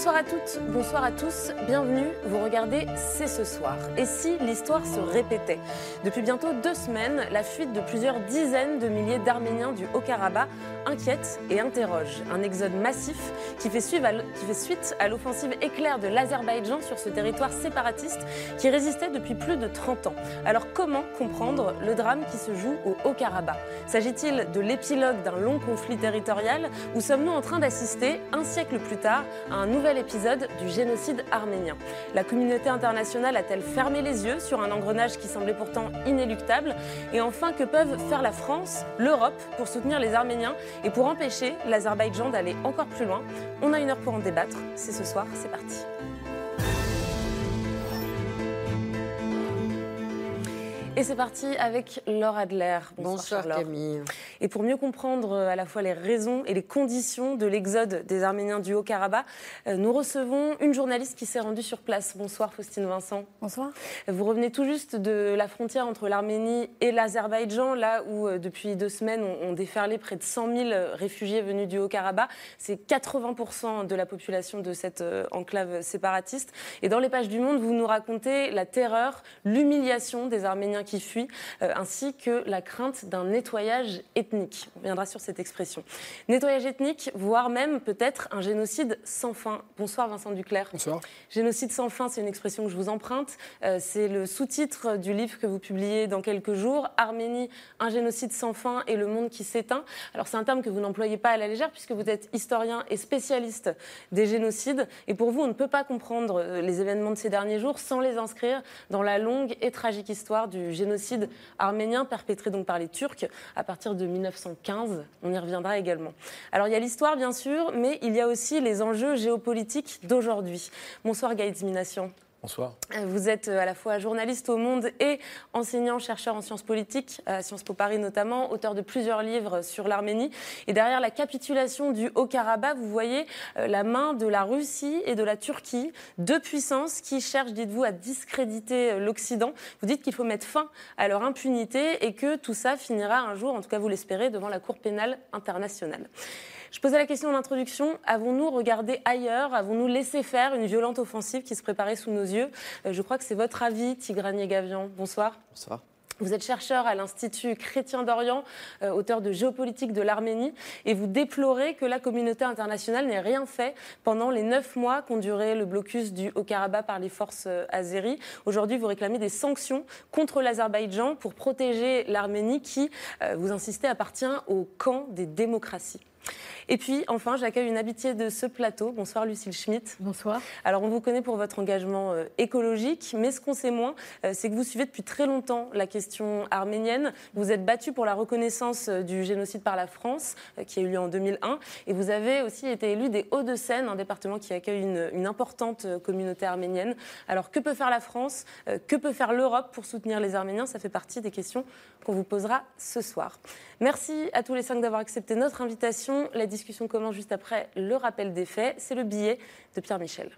Bonsoir à toutes, bonsoir à tous, bienvenue, vous regardez C'est ce soir. Et si l'histoire se répétait Depuis bientôt deux semaines, la fuite de plusieurs dizaines de milliers d'Arméniens du Haut-Karabakh inquiète et interroge. Un exode massif qui fait, suite à l'offensive éclair de l'Azerbaïdjan sur ce territoire séparatiste qui résistait depuis plus de 30 ans. Alors comment comprendre le drame qui se joue au Haut-Karabakh S'agit-il de l'épilogue d'un long conflit territorial ou sommes-nous en train d'assister, un siècle plus tard, à un nouvel épisode du génocide arménien. La communauté internationale a-t-elle fermé les yeux sur un engrenage qui semblait pourtant inéluctable Et enfin, que peuvent faire la France, l'Europe pour soutenir les Arméniens et pour empêcher l'Azerbaïdjan d'aller encore plus loin? On a une heure pour en débattre. C'est ce soir, c'est parti. Et c'est parti avec Laure Adler. Bonsoir, Camille. Et pour mieux comprendre euh, à la fois les raisons et les conditions de l'exode des Arméniens du Haut-Karabakh, euh, nous recevons une journaliste qui s'est rendue sur place. Bonsoir Faustine Vincent. Bonsoir. Vous revenez tout juste de la frontière entre l'Arménie et l'Azerbaïdjan, là où euh, depuis deux semaines on, déferlé près de 100 000 réfugiés venus du Haut-Karabakh. C'est 80% de la population de cette enclave séparatiste. Et dans les pages du Monde, vous nous racontez la terreur, l'humiliation des Arméniens qui fuient, euh, ainsi que la crainte d'un nettoyage ethnique. On viendra sur cette expression. Nettoyage ethnique, voire même peut-être un génocide sans fin. Bonsoir Vincent Duclerc. Bonsoir. Génocide sans fin, c'est une expression que je vous emprunte. Euh, c'est le sous-titre du livre que vous publiez dans quelques jours, Arménie, un génocide sans fin et le monde qui s'éteint. Alors c'est un terme que vous n'employez pas à la légère puisque vous êtes historien et spécialiste des génocides. Et pour vous, on ne peut pas comprendre euh, les événements de ces derniers jours sans les inscrire dans la longue et tragique histoire du génocide arménien perpétré par les Turcs à partir de 1915. On y reviendra également. Alors il y a l'histoire bien sûr, mais il y a aussi les enjeux géopolitiques d'aujourd'hui. Bonsoir Gaïd Minassian. Bonsoir. Euh, vous êtes euh, à la fois journaliste au Monde et enseignant, chercheur en sciences politiques, à Sciences Po Paris notamment, auteur de plusieurs livres sur l'Arménie. Et derrière la capitulation du Haut-Karabakh, vous voyez euh, la main de la Russie et de la Turquie, deux puissances qui cherchent, dites-vous, à discréditer l'Occident. Vous dites qu'il faut mettre fin à leur impunité et que tout ça finira un jour, en tout cas vous l'espérez, devant la Cour pénale internationale. Je posais la question en introduction, avons-nous regardé ailleurs? Avons-nous laissé faire une violente offensive qui se préparait sous nos yeux? Euh, Je crois que c'est votre avis, Tigrani Gavian. Bonsoir. Bonsoir. Vous êtes chercheur à l'Institut chrétien d'Orient, euh, auteur de géopolitique de l'Arménie, et vous déplorez que la communauté internationale n'ait rien fait pendant les neuf mois qu'ont duré le blocus du Haut-Karabakh par les forces euh, azéries. Aujourd'hui, vous réclamez des sanctions contre l'Azerbaïdjan pour protéger l'Arménie qui, vous insistez, appartient au camp des démocraties. Et puis, enfin, j'accueille une habituée de ce plateau. Bonsoir, Lucille Schmitt. Bonsoir. Alors, on vous connaît pour votre engagement euh, écologique, mais ce qu'on sait moins, euh, c'est que vous suivez depuis très longtemps la question arménienne. Vous êtes battue pour la reconnaissance euh, du génocide par la France, qui a eu lieu en 2001. Et vous avez aussi été élu des Hauts-de-Seine, un département qui accueille une, une, importante communauté arménienne. Alors, que peut faire la France Que peut faire l'Europe pour soutenir les Arméniens? Ça fait partie des questions qu'on vous posera ce soir. Merci à tous les cinq d'avoir accepté notre invitation. La discussion commence juste après le rappel des faits. C'est le billet de Pierre Michel.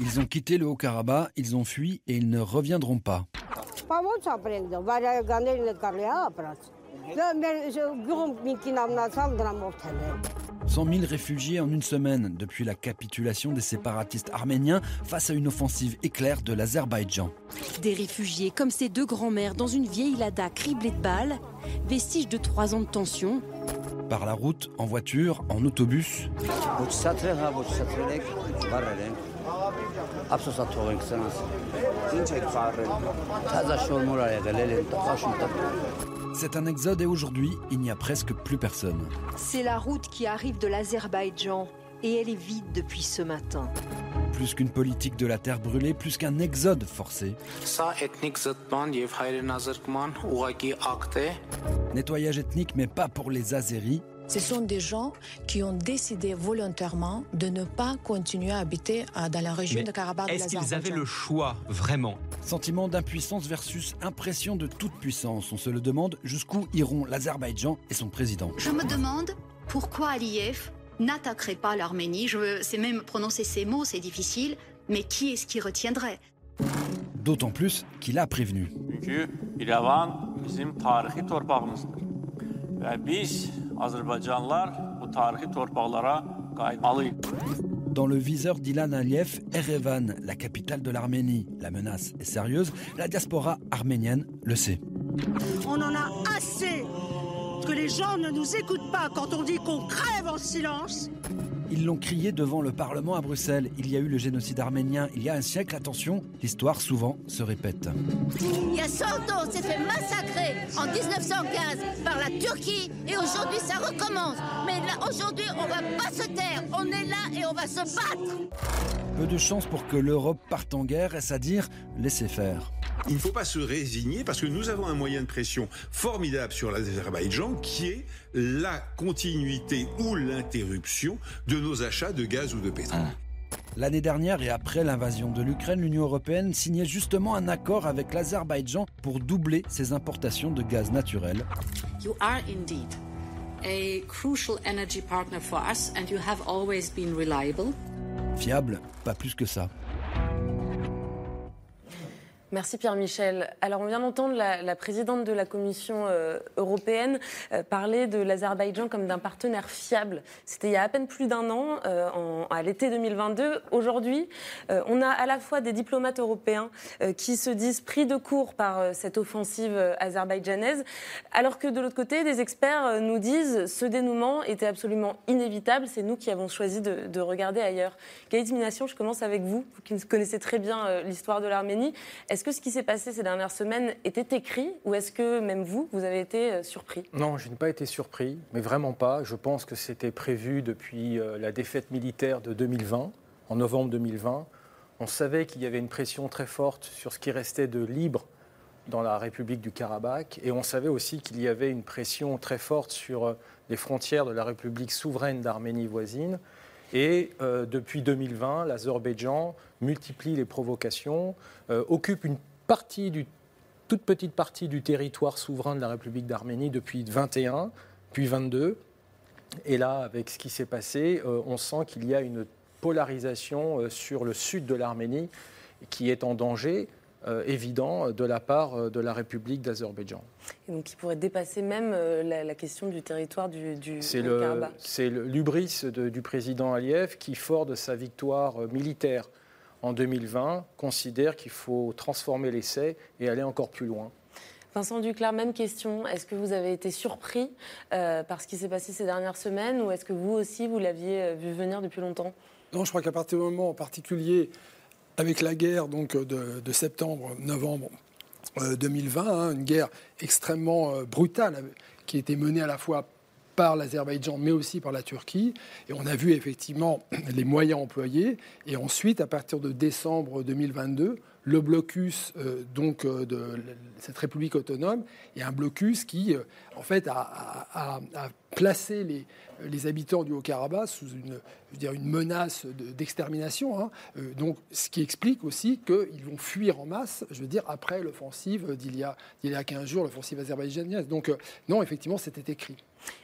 Ils ont quitté le Haut-Karabakh, ils ont fui et ils ne reviendront pas. 100 000 réfugiés en une semaine depuis la capitulation des séparatistes arméniens face à une offensive éclair de l'Azerbaïdjan. Des réfugiés comme ces deux grands-mères dans une vieille Lada criblée de balles, vestiges de trois ans de tension. Par la route, en voiture, en autobus. C'est un exode et aujourd'hui, il n'y a presque plus personne. C'est la route qui arrive de l'Azerbaïdjan et elle est vide depuis ce matin. Plus qu'une politique de la terre brûlée, plus qu'un exode forcé. Nettoyage ethnique, mais pas pour les Azéris. Ce sont des gens qui ont décidé volontairement de ne pas continuer à habiter euh, dans la région de Karabakh. Est-ce qu'ils avaient le choix, vraiment? Sentiment d'impuissance versus impression de toute puissance. On se le demande jusqu'où iront l'Azerbaïdjan et son président. Je me demande pourquoi Aliyev n'attaquerait pas l'Arménie. Je sais même prononcer ces mots, c'est difficile. Mais qui est-ce qui retiendrait? D'autant plus qu'il a prévenu. Dans le viseur d'Ilan Aliyev, Erevan, la capitale de l'Arménie. La menace est sérieuse, la diaspora arménienne le sait. On en a assez que les gens ne nous écoutent pas quand on dit qu'on crève en silence. Ils l'ont crié devant le Parlement à Bruxelles. Il y a eu le génocide arménien il y a un siècle. Attention, l'histoire souvent se répète. Il y a 100 ans, s'est fait massacrer en 1915 par la Turquie et aujourd'hui ça recommence. Mais aujourd'hui, on va pas se taire. On est là et on va se battre. Peu de chance pour que l'Europe parte en guerre, est-ce à dire laissez faire. Il ne faut pas se résigner parce que nous avons un moyen de pression formidable sur l'Azerbaïdjan qui est la continuité ou l'interruption de nos achats de gaz ou de pétrole. L'année dernière et après l'invasion de l'Ukraine, l'Union européenne signait justement un accord avec l'Azerbaïdjan pour doubler ses importations de gaz naturel. You are indeed a crucial energy partner for us and you have always been reliable. Fiable, pas plus que ça. Merci Pierre-Michel. Alors on vient d'entendre la, présidente de la Commission euh, européenne euh, parler de l'Azerbaïdjan comme d'un partenaire fiable. C'était il y a à peine plus d'un an, euh, à l'été 2022. Aujourd'hui, on a à la fois des diplomates européens qui se disent pris de court par cette offensive azerbaïdjanaise, alors que de l'autre côté, des experts nous disent ce dénouement était absolument inévitable. C'est nous qui avons choisi de, regarder ailleurs. Gaïd Mination, je commence avec vous, vous qui connaissez très bien l'histoire de l'Arménie. Est-ce que ce qui s'est passé ces dernières semaines était écrit ou est-ce que même vous, vous avez été euh, surpris? Non, je n'ai pas été surpris, mais vraiment pas. Je pense que c'était prévu depuis euh, la défaite militaire de 2020, en novembre 2020. On savait qu'il y avait une pression très forte sur ce qui restait de libre dans la République du Karabakh et on savait aussi qu'il y avait une pression très forte sur euh, les frontières de la République souveraine d'Arménie voisine. Et depuis 2020, l'Azerbaïdjan multiplie les provocations, euh, occupe une partie du, toute petite partie du territoire souverain de la République d'Arménie depuis 21, puis 22. Et là, avec ce qui s'est passé, euh, on sent qu'il y a une polarisation euh, sur le sud de l'Arménie qui est en danger. Évident de la part de la République d'Azerbaïdjan. Et donc qui pourrait dépasser même la, question du territoire du, du C'est le, l'ubris du président Aliyev qui, fort de sa victoire militaire en 2020 considère qu'il faut transformer l'essai et aller encore plus loin. Vincent Duclerc, même question. Est-ce que vous avez été surpris euh, par ce qui s'est passé ces dernières semaines ou est-ce que vous aussi, vous l'aviez euh, vu venir depuis longtemps? Non, je crois qu'à partir du moment en particulier, avec la guerre donc, de, septembre-novembre 2020, euh, hein, une guerre extrêmement brutale qui été menée à la fois par l'Azerbaïdjan, mais aussi par la Turquie. Et on a vu effectivement les moyens employés. Et ensuite, à partir de décembre 2022, le blocus euh, donc euh, de cette République autonome est un blocus qui, euh, en fait, a, placé les, les, habitants du Haut-Karabakh sous une, dire, une menace d'extermination. hein. donc, ce qui explique aussi qu'ils vont fuir en masse, je veux dire, après l'offensive d'il y, a, il y a 15 jours, l'offensive azerbaïdjanaise. Donc, non, effectivement, c'était écrit.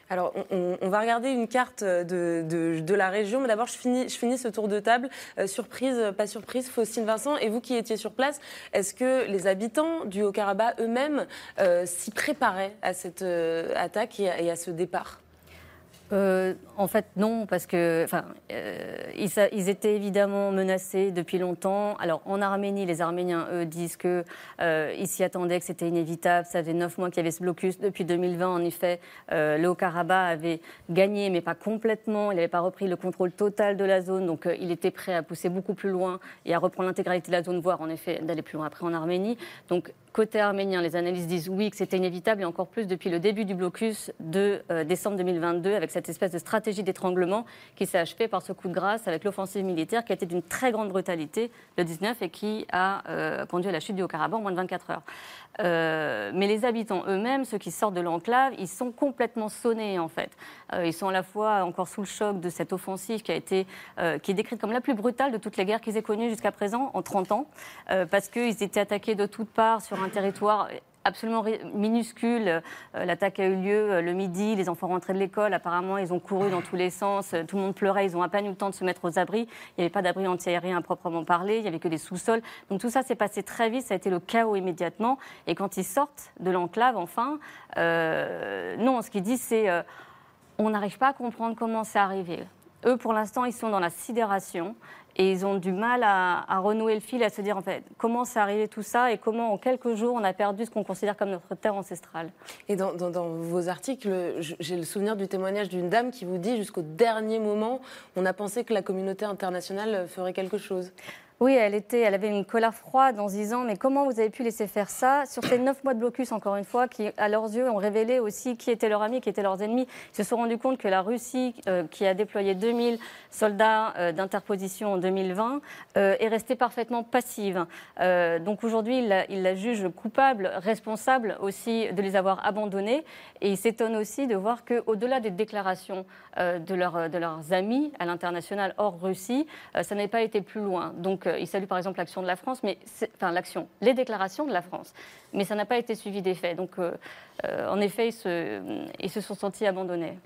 Alors, on, va regarder une carte de, la région, mais d'abord, je finis, ce tour de table. Euh, surprise, pas surprise, Faustine Vincent, et vous qui étiez sur place, est-ce que les habitants du Haut-Karabakh eux-mêmes euh, s'y préparaient à cette euh, attaque et à ce départ? Euh, en fait, non, parce que, enfin, euh, ils, étaient évidemment menacés depuis longtemps. Alors, en Arménie, les Arméniens, eux, disent que euh, s'y attendaient, que c'était inévitable. Ça faisait neuf mois qu'il y avait ce blocus. Depuis 2020, en effet, le Haut-Karabakh avait gagné, mais pas complètement. Il n'avait pas repris le contrôle total de la zone, donc il était prêt à pousser beaucoup plus loin et à reprendre l'intégralité de la zone, voire en effet d'aller plus loin après en Arménie. Donc, côté arménien, les analystes disent oui, que c'était inévitable, et encore plus depuis le début du blocus de euh, décembre 2022, avec cette espèce de stratégie d'étranglement qui s'est achevée par ce coup de grâce avec l'offensive militaire qui a été d'une très grande brutalité le 19 et qui a euh, conduit à la chute du Haut-Karabakh en moins de 24 heures. Euh, mais les habitants eux-mêmes, ceux qui sortent de l'enclave, ils sont complètement sonnés en fait. ils sont à la fois encore sous le choc de cette offensive qui a été, qui est décrite comme la plus brutale de toutes les guerres qu'ils aient connues jusqu'à présent en 30 ans, parce qu'ils étaient attaqués de toutes parts sur un territoire absolument minuscule. Euh, l'attaque a eu lieu euh, le midi, les enfants rentraient de l'école, apparemment ils ont couru dans tous les sens, euh, tout le monde pleurait, ils ont à peine eu le temps de se mettre aux abris, il n'y avait pas d'abri antiaérien à proprement parler, il n'y avait que des sous-sols. Donc tout ça s'est passé très vite, ça a été le chaos immédiatement. Et quand ils sortent de l'enclave, enfin, non, ce qu'ils disent c'est on n'arrive pas à comprendre comment c'est arrivé. Eux, pour l'instant, ils sont dans la sidération. Et ils ont du mal à, renouer le fil, à se dire en fait comment c'est arrivé tout ça et comment en quelques jours on a perdu ce qu'on considère comme notre terre ancestrale. Et dans, vos articles, j'ai le souvenir du témoignage d'une dame qui vous dit jusqu'au dernier moment, on a pensé que la communauté internationale ferait quelque chose. Oui, elle, avait une colère froide en se disant Mais comment vous avez pu laisser faire ça Sur ces neuf mois de blocus, encore une fois, qui, à leurs yeux, ont révélé aussi qui étaient leurs amis, qui étaient leurs ennemis. Ils se sont rendus compte que la Russie, euh, qui a déployé 2000 soldats euh, d'interposition en 2020, euh, est restée parfaitement passive. donc aujourd'hui, il il la, juge coupable, responsable aussi de les avoir abandonnés. Et il s'étonne aussi de voir qu'au-delà des déclarations de, leurs amis à l'international hors Russie, ça n'avait pas été plus loin. Donc il salue par exemple l'action de la France, mais enfin l'action, les déclarations de la France, mais ça n'a pas été suivi des faits. Donc euh, euh, en effet, ils se, ils se, sont sentis abandonnés.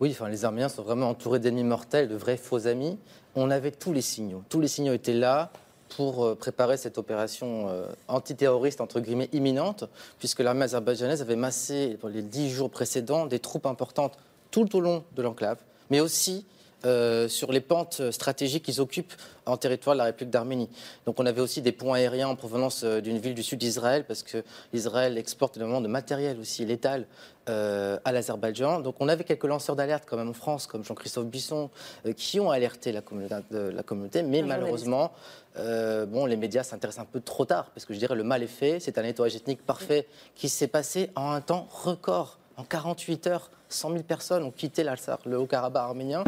Oui, enfin, les Arméniens sont vraiment entourés d'ennemis mortels, de vrais faux amis. On avait tous les signaux. Tous les signaux étaient là pour euh, préparer cette opération antiterroriste, entre guillemets, imminente, puisque l'armée azerbaïdjanaise avait massé, dans les dix jours précédents, des troupes importantes tout au long de l'enclave, mais aussi euh, sur les pentes stratégiques qu'ils occupent en territoire de la République d'Arménie. Donc on avait aussi des ponts aériens en provenance euh, d'une ville du sud d'Israël, parce que l'Israël exporte énormément de matériel aussi létal euh, à l'Azerbaïdjan. Donc on avait quelques lanceurs d'alerte quand même en France, comme Jean-Christophe Bisson, qui ont alerté la communauté, la communauté mais malheureusement, bon, les médias s'intéressent un peu trop tard, parce que je dirais le mal est fait, c'est un nettoyage ethnique parfait qui s'est passé en un temps record. En 48 heures, 100 000 personnes ont quitté le Haut-Karabakh arménien.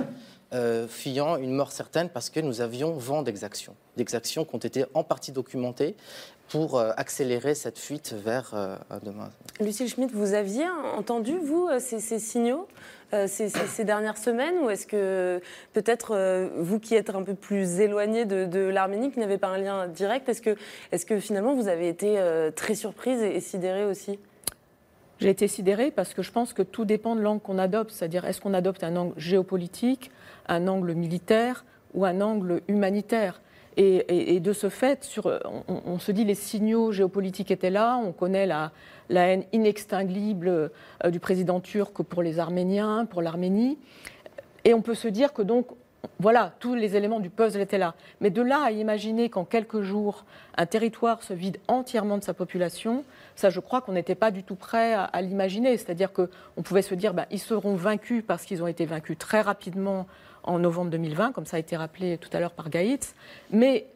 Euh, fuyant une mort certaine parce que nous avions vent d'exactions, d'exactions qui ont été en partie documentées pour euh, accélérer cette fuite vers euh, demain. Lucille Schmitt, vous aviez entendu, vous, ces, signaux ces, dernières semaines Ou est-ce que peut-être vous qui êtes un peu plus éloigné de, l'Arménie, qui n'avez pas un lien direct, est-ce que, est que finalement vous avez été très surprise et, et sidérée aussi? J'ai été sidérée parce que je pense que tout dépend de l'angle qu'on adopte, c'est-à-dire est-ce qu'on adopte un angle géopolitique, un angle militaire ou un angle humanitaire. Et, de ce fait, sur, on, se dit les signaux géopolitiques étaient là, on connaît la, la haine inextinguible euh, du président turc pour les Arméniens, pour l'Arménie. Et on peut se dire que donc, voilà, tous les éléments du puzzle étaient là. Mais de là à imaginer qu'en quelques jours, un territoire se vide entièrement de sa population, ça, je crois qu'on n'était pas du tout prêt à, l'imaginer. C'est-à-dire qu'on pouvait se dire, ben, ils seront vaincus parce qu'ils ont été vaincus très rapidement en novembre 2020, comme ça a été rappelé tout à l'heure par Gaïtz. Mais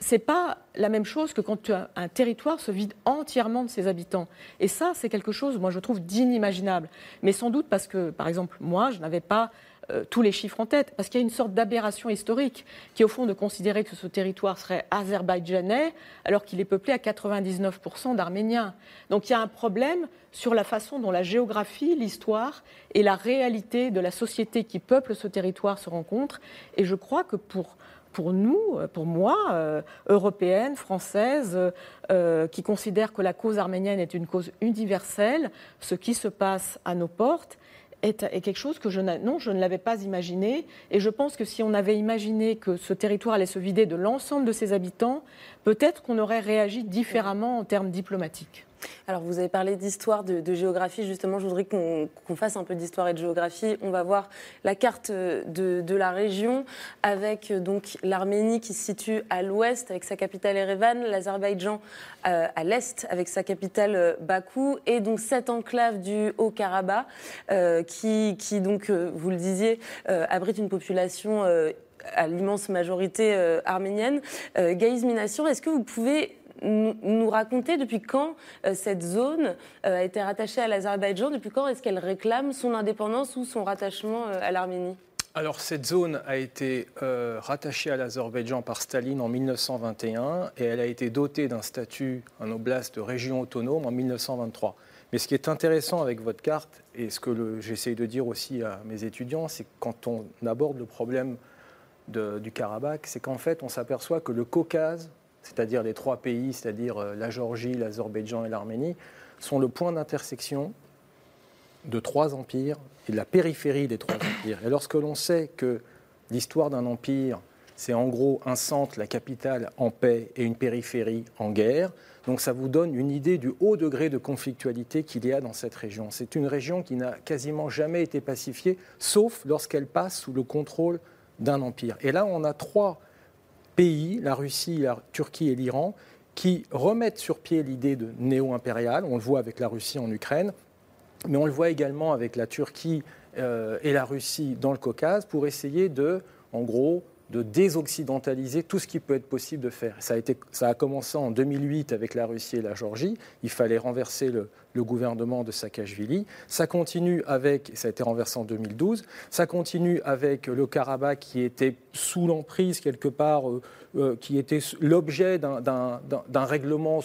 ce n'est pas la même chose que quand un territoire se vide entièrement de ses habitants. Et ça, c'est quelque chose, moi, je trouve d'inimaginable. Mais sans doute parce que, par exemple, moi, je n'avais pas euh, tous les chiffres en tête, parce qu'il y a une sorte d'aberration historique qui est au fond de considérer que ce territoire serait azerbaïdjanais alors qu'il est peuplé à 99% d'Arméniens. Donc il y a un problème sur la façon dont la géographie, l'histoire et la réalité de la société qui peuple ce territoire se rencontrent. Et je crois que pour pour nous, pour moi, euh, européenne, française, euh, qui considère que la cause arménienne est une cause universelle, ce qui se passe à nos portes est, quelque chose que je, non, je ne l'avais pas imaginé. Et je pense que si on avait imaginé que ce territoire allait se vider de l'ensemble de ses habitants, peut-être qu'on aurait réagi différemment en termes diplomatiques. Alors, vous avez parlé d'histoire, de, géographie. Justement, je voudrais qu'on fasse un peu d'histoire et de géographie. On va voir la carte de, la région avec donc l'Arménie qui se situe à l'ouest avec sa capitale Erevan, l'Azerbaïdjan euh, à l'est avec sa capitale euh, Bakou et donc cette enclave du Haut-Karabakh euh, qui, donc, vous le disiez, abrite une population à l'immense majorité arménienne. Gaïs Minassian, est-ce que vous pouvez nous, raconter depuis quand cette zone a été rattachée à l'Azerbaïdjan Depuis quand est-ce qu'elle réclame son indépendance ou son rattachement à l'Arménie? Alors cette zone a été rattachée à l'Azerbaïdjan par Staline en 1921 et elle a été dotée d'un statut, un oblast de région autonome en 1923. Mais ce qui est intéressant avec votre carte, et ce que j'essaye de dire aussi à mes étudiants, c'est que quand on aborde le problème du Karabakh, c'est qu'en fait, on s'aperçoit que le Caucase, c'est-à-dire les trois pays, c'est-à-dire euh, la Géorgie, l'Azerbaïdjan et l'Arménie, sont le point d'intersection de trois empires et de la périphérie des trois empires. Et lorsque l'on sait que l'histoire d'un empire, c'est en gros un centre, la capitale en paix et une périphérie en guerre, donc ça vous donne une idée du haut degré de conflictualité qu'il y a dans cette région. C'est une région qui n'a quasiment jamais été pacifiée, sauf lorsqu'elle passe sous le contrôle d'un empire. Et là, on a trois pays, la Russie, la Turquie et l'Iran, qui remettent sur pied l'idée de néo-impérial. On le voit avec la Russie en Ukraine, mais on le voit également avec la Turquie euh, et la Russie dans le Caucase pour essayer de, en gros, de désoccidentaliser tout ce qui peut être possible de faire. Ça a, commencé en 2008 avec la Russie et la Géorgie. Il fallait renverser le, gouvernement de Saakashvili. Ça continue avec, ça a été renversé en 2012, ça continue avec le Karabakh qui était sous l'emprise quelque part, euh, euh, qui était l'objet d'un règlement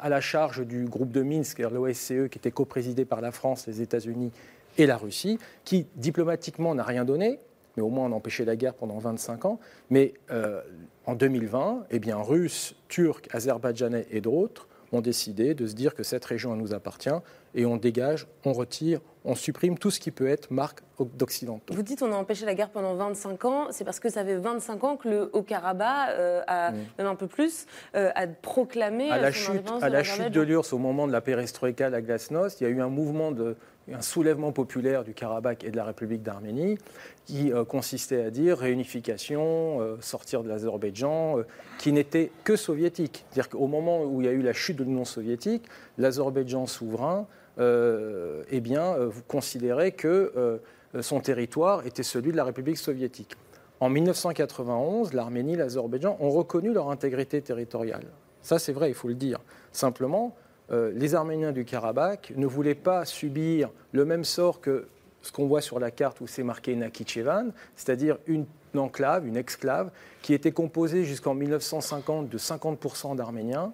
à la charge du groupe de Minsk, l'OSCE, qui était coprésidé par la France, les États-Unis et la Russie, qui diplomatiquement n'a rien donné, mais au moins on a empêché la guerre pendant 25 ans. Mais euh, en 2020, eh bien, Russes, Turcs, Azerbaïdjanais et d'autres ont décidé de se dire que cette région nous appartient et on dégage, on retire, on supprime tout ce qui peut être marque d'occidentaux. Vous dites on a empêché la guerre pendant 25 ans, c'est parce que ça fait 25 ans que le Haut-Karabakh, euh, a, mm. même un peu plus, euh, a proclamé à la chute, à la chute de l'URSS au moment de la perestroïka, la glasnost, il y a eu un mouvement de un soulèvement populaire du Karabakh et de la République d'Arménie qui euh, consistait à dire réunification, euh, sortir de l'Azerbaïdjan, euh, qui n'était que soviétique. C'est-à-dire qu'au moment où il y a eu la chute de l'Union soviétique, l'Azerbaïdjan souverain, eh bien, vous considérez que son territoire était celui de la République soviétique. En 1991, l'Arménie et l'Azerbaïdjan ont reconnu leur intégrité territoriale. Ça, c'est vrai, il faut le dire. Simplement, euh, les Arméniens du Karabakh ne voulaient pas subir le même sort que ce qu'on voit sur la carte où c'est marqué Nakhichevan, c'est-à-dire une enclave, une exclave, qui était composée jusqu'en 1950 de 50% d'Arméniens,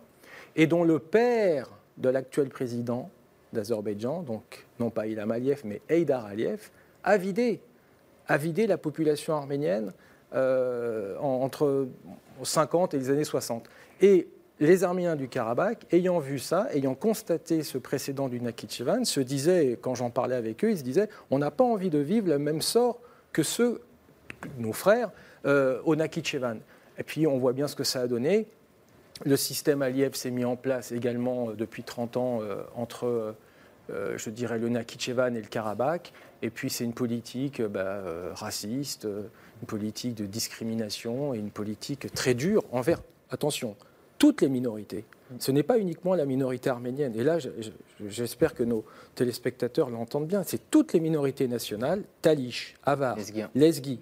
et dont le père de l'actuel président d'Azerbaïdjan, donc non pas Ilham Aliyev, mais Eidar Aliyev, a vidé, la population arménienne euh, entre 50 et les années 60. Et les Arméniens du Karabakh, ayant vu ça, ayant constaté ce précédent du Nakhichevan, se disaient, quand j'en parlais avec eux, ils se disaient on n'a pas envie de vivre le même sort que ceux, nos frères, euh, au Nakhichevan. Et puis on voit bien ce que ça a donné. Le système Aliyev s'est mis en place également euh, depuis 30 ans euh, entre, je dirais, le Nakhichevan et le Karabakh. Et puis c'est une politique bah, raciste, une politique de discrimination et une politique très dure envers, attention, toutes les minorités. Ce n'est pas uniquement la minorité arménienne. Et là, j'espère que nos téléspectateurs l'entendent bien. C'est toutes les minorités nationales, Talish, Avar, Lesgui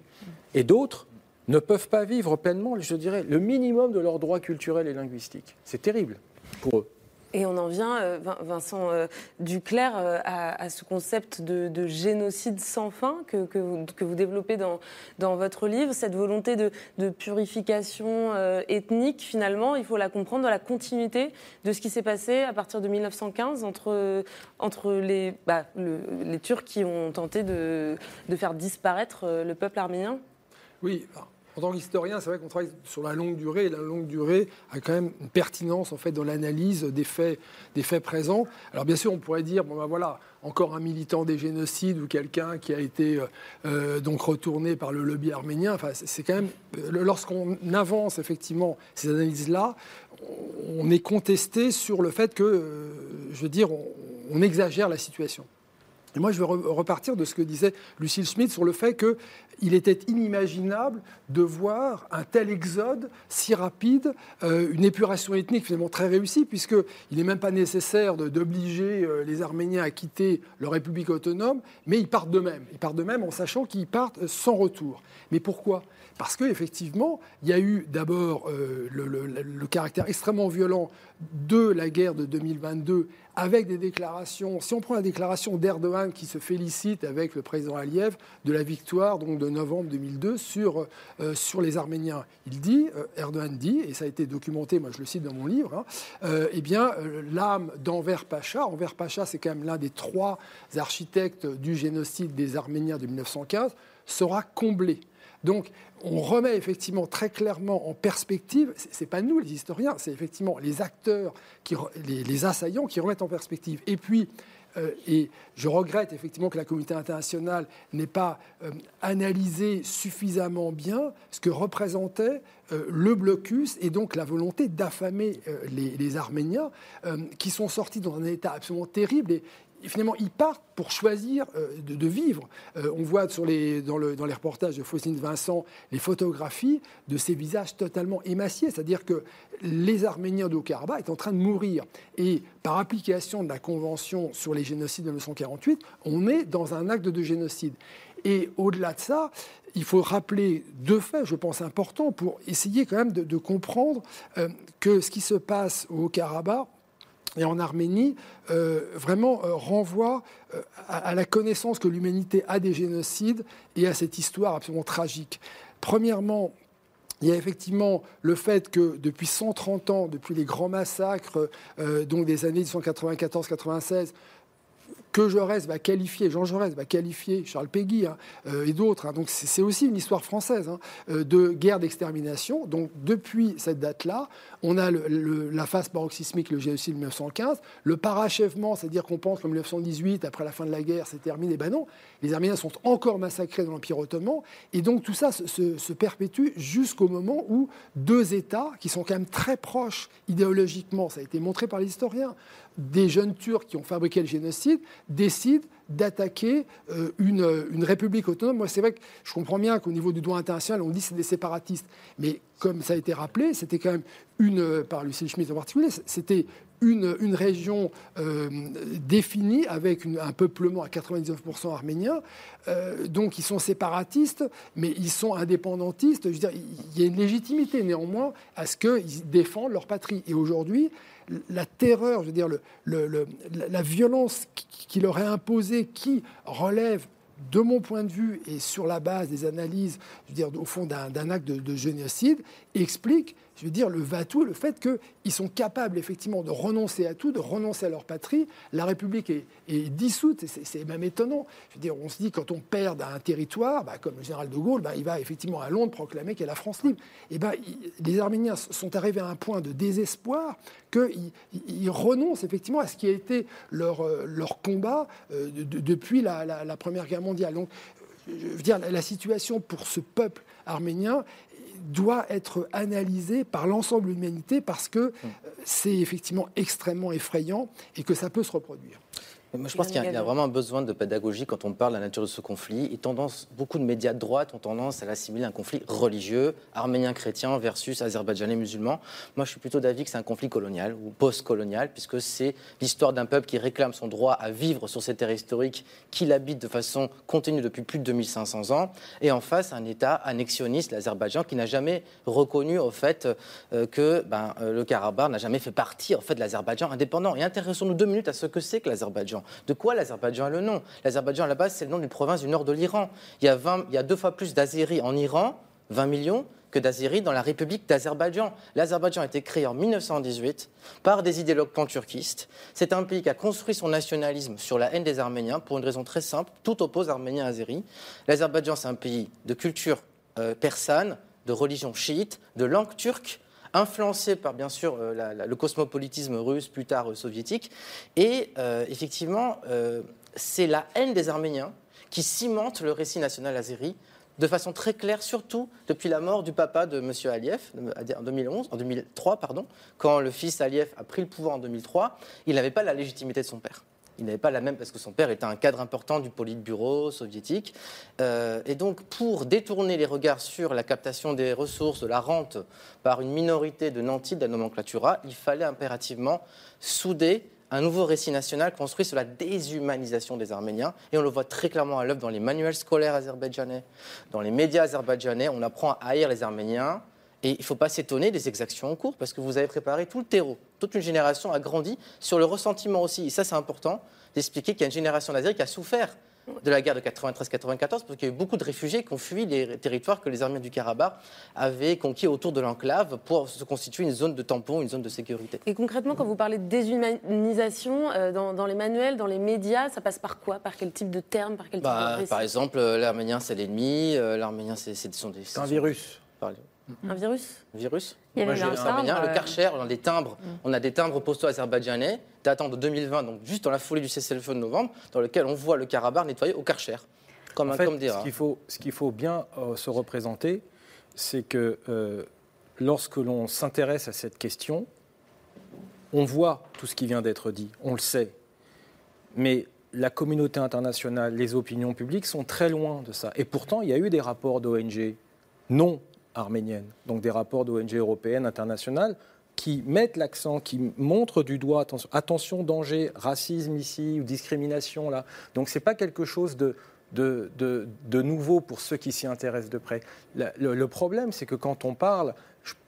et d'autres ne peuvent pas vivre pleinement, je dirais, le minimum de leurs droits culturels et linguistiques. C'est terrible pour eux. Et on en vient, euh, Vincent euh, Duclerc, euh, à, ce concept de, génocide sans fin que, que, vous, développez dans, dans, votre livre, cette volonté de, purification ethnique, finalement, il faut la comprendre dans la continuité de ce qui s'est passé à partir de 1915 entre, entre les, bah, les Turcs qui ont tenté de, de faire disparaître le peuple arménien. Oui, en tant qu'historien, c'est vrai qu'on travaille sur la longue durée, et la longue durée a quand même une pertinence en fait dans l'analyse des faits, des faits présents. Alors bien sûr, on pourrait dire, bon ben voilà, encore un militant des génocides ou quelqu'un qui a été euh, euh, donc retourné par le lobby arménien. Enfin, c'est quand même, lorsqu'on avance effectivement ces analyses-là, on est contesté sur le fait que, euh, je veux dire, on exagère la situation. Et moi, je veux repartir de ce que disait Lucille Schmidt sur le fait qu'il il était inimaginable de voir un tel exode si rapide, euh, une épuration ethnique finalement très réussie, puisqu'il n'est même pas nécessaire d'obliger euh, les Arméniens à quitter leur République autonome, mais ils partent d'eux-mêmes. Ils partent d'eux-mêmes en sachant qu'ils partent sans retour. Mais pourquoi? Parce qu'effectivement, il y a eu d'abord euh, le, caractère extrêmement violent de la guerre de 2022 avec des déclarations. Si on prend la déclaration d'Erdogan qui se félicite avec le président Aliyev de la victoire donc, de novembre 2002 sur, euh, sur les Arméniens, il dit, euh, Erdogan dit, et ça a été documenté, moi je le cite dans mon livre, hein, eh bien, l'âme d'Enver Pacha, Enver Pacha c'est quand même l'un des trois architectes du génocide des Arméniens de 1915, sera comblée. Donc, on remet effectivement très clairement en perspective, ce n'est pas nous les historiens, c'est effectivement les acteurs, qui, les, assaillants qui remettent en perspective. Et puis, euh, et je regrette effectivement que la communauté internationale n'ait pas euh, analysé suffisamment bien ce que représentait euh, le blocus et donc la volonté d'affamer les, Arméniens qui sont sortis dans un état absolument terrible. Finalement, ils partent pour choisir euh, de, vivre. Euh, on voit dans, les reportages de Faustine Vincent les photographies de ces visages totalement émaciés, c'est-à-dire que les Arméniens de Haut-Karabakh est en train de mourir. Et par application de la Convention sur les génocides de 1948, on est dans un acte de génocide. Et au-delà de ça, il faut rappeler deux faits, je pense, importants pour essayer quand même de, comprendre euh, que ce qui se passe au Haut-Karabakh et en Arménie, euh, vraiment euh, renvoie euh, à, la connaissance que l'humanité a des génocides et à cette histoire absolument tragique. Premièrement, il y a effectivement le fait que depuis 130 ans, depuis les grands massacres donc des années 1994-96, que Jaurès va qualifier, Jean Jaurès va qualifier Charles Péguy hein, euh, et d'autres. Hein. donc c'est aussi une histoire française hein, euh, de guerre d'extermination. Donc depuis cette date-là, on a la phase paroxysmique, le génocide 1915, le parachèvement, c'est-à-dire qu'on pense qu'en 1918, après la fin de la guerre, c'est terminé. Ben non, les Arméniens sont encore massacrés dans l'Empire ottoman. Et donc tout ça se, se perpétue jusqu'au moment où deux États, qui sont quand même très proches idéologiquement, ça a été montré par les historiens, des jeunes Turcs qui ont fabriqué le génocide décident d'attaquer euh, une, une, république autonome. Moi, c'est vrai que je comprends bien qu'au niveau du droit international, on dit que c'est des séparatistes. Mais comme ça a été rappelé, c'était quand même une, par Lucille Schmitt en particulier, c'était une, région euh, définie avec un peuplement à 99% arménien. Euh, donc ils sont séparatistes, mais ils sont indépendantistes. Je veux dire, il y a une légitimité néanmoins à ce qu'ils défendent leur patrie. Et aujourd'hui, la terreur, je veux dire, le, la violence qui leur est imposée, qui relève de mon point de vue et sur la base des analyses, je veux dire, au fond d'un acte de, génocide, explique je veux dire, le va-tout, le fait qu'ils sont capables effectivement de renoncer à tout, de renoncer à leur patrie. La République est, dissoute, c'est même étonnant. Je veux dire, on se dit quand on perd un territoire, bah, comme le général de Gaulle, bah, il va effectivement à Londres proclamer qu'est la France libre. Et ben, les Arméniens sont arrivés à un point de désespoir qu'ils renoncent effectivement à ce qui a été leur, euh, combat euh, depuis la, Première Guerre mondiale. Donc, je veux dire, la situation pour ce peuple arménien doit être analysé par l'ensemble de l'humanité parce que mm. c'est effectivement extrêmement effrayant et que ça peut se reproduire je pense qu'il y, a vraiment un besoin de pédagogie quand on parle de la nature de ce conflit. Et tendance, beaucoup de médias de droite ont tendance à l'assimiler à un conflit religieux, arménien-chrétien versus azerbaïdjanais musulman. Moi, je suis plutôt d'avis que c'est un conflit colonial ou post-colonial, puisque c'est l'histoire d'un peuple qui réclame son droit à vivre sur ces terres historiques qu'il habite de façon continue depuis plus de 2500 ans. Et en face, un État annexionniste, l'Azerbaïdjan, qui n'a jamais reconnu au fait euh, que ben, euh, le Karabakh n'a jamais fait partie en fait, de l'Azerbaïdjan indépendant. Et intéressons-nous deux minutes à ce que c'est que l'Azerbaïdjan. De quoi l'Azerbaïdjan est le nom? L'Azerbaïdjan, à la base, c'est le nom d'une province du nord de l'Iran. Il, y a deux fois plus d'Azéris en Iran, 20 millions, que d'Azéris dans la République d'Azerbaïdjan. L'Azerbaïdjan a été créé en 1918 par des idéologues panturquistes. C'est un pays qui a construit son nationalisme sur la haine des Arméniens pour une raison très simple. Tout oppose Arméniens à. L'Azerbaïdjan, c'est un pays de culture euh, persane, de religion chiite, de langue turque influencé par bien sûr euh, le cosmopolitisme russe, plus tard euh, soviétique. Et euh, effectivement, c'est la haine des Arméniens qui cimente le récit national azéri de façon très claire, surtout depuis la mort du papa de M. Aliyev en 2011, en 2003, pardon, quand le fils Aliyev a pris le pouvoir en 2003, il n'avait pas la légitimité de son père. Il n'avait pas la même, parce que son père était un cadre important du Politburo soviétique. Euh, et donc, pour détourner les regards sur la captation des ressources, de la rente, par une minorité de nantis de la nomenclatura, il fallait impérativement souder un nouveau récit national construit sur la déshumanisation des Arméniens. Et on le voit très clairement à l'œuvre dans les manuels scolaires azerbaïdjanais, dans les médias azerbaïdjanais. On apprend à haïr les Arméniens. Et il ne faut pas s'étonner des exactions en cours, parce que vous avez préparé tout le terreau. Toute une génération a grandi sur le ressentiment aussi. Et ça, c'est important d'expliquer qu'il y a une génération d'Azéris qui a souffert de la guerre de 93-94, parce qu'il y a eu beaucoup de réfugiés qui ont fui les territoires que les Arméniens du Karabakh avaient conquis autour de l'enclave pour se constituer une zone de tampon, une zone de sécurité. Et concrètement, quand vous parlez de déshumanisation, euh, dans, les manuels, dans les médias, ça passe par quoi? Par quel type de terme Par quel type bah, de Par exemple, euh, l'arménien c'est l'ennemi, euh, l'arménien c'est, c'est, c'est un virus. Un virus? Virus? Il y avait un arménien, le Karcher, on a des timbres, mm. on a des timbres postaux azerbaïdjanais datant de 2020, donc juste dans la folie du cessez-le-feu de novembre, dans lequel on voit le Karabakh nettoyé au Karcher. Comme, en fait, comme ce qu'il faut, ce qu'il faut bien se représenter, c'est que lorsque l'on s'intéresse à cette question, on voit tout ce qui vient d'être dit, on le sait. Mais la communauté internationale, les opinions publiques sont très loin de ça. Et pourtant, il y a eu des rapports d'ONG non arméniennes, donc des rapports d'ONG européennes, internationales, qui mettent l'accent, qui montrent du doigt, attention, attention, danger, racisme ici, ou discrimination là. Donc ce n'est pas quelque chose de, de, de, nouveau pour ceux qui s'y intéressent de près. Le, problème, c'est que quand on parle,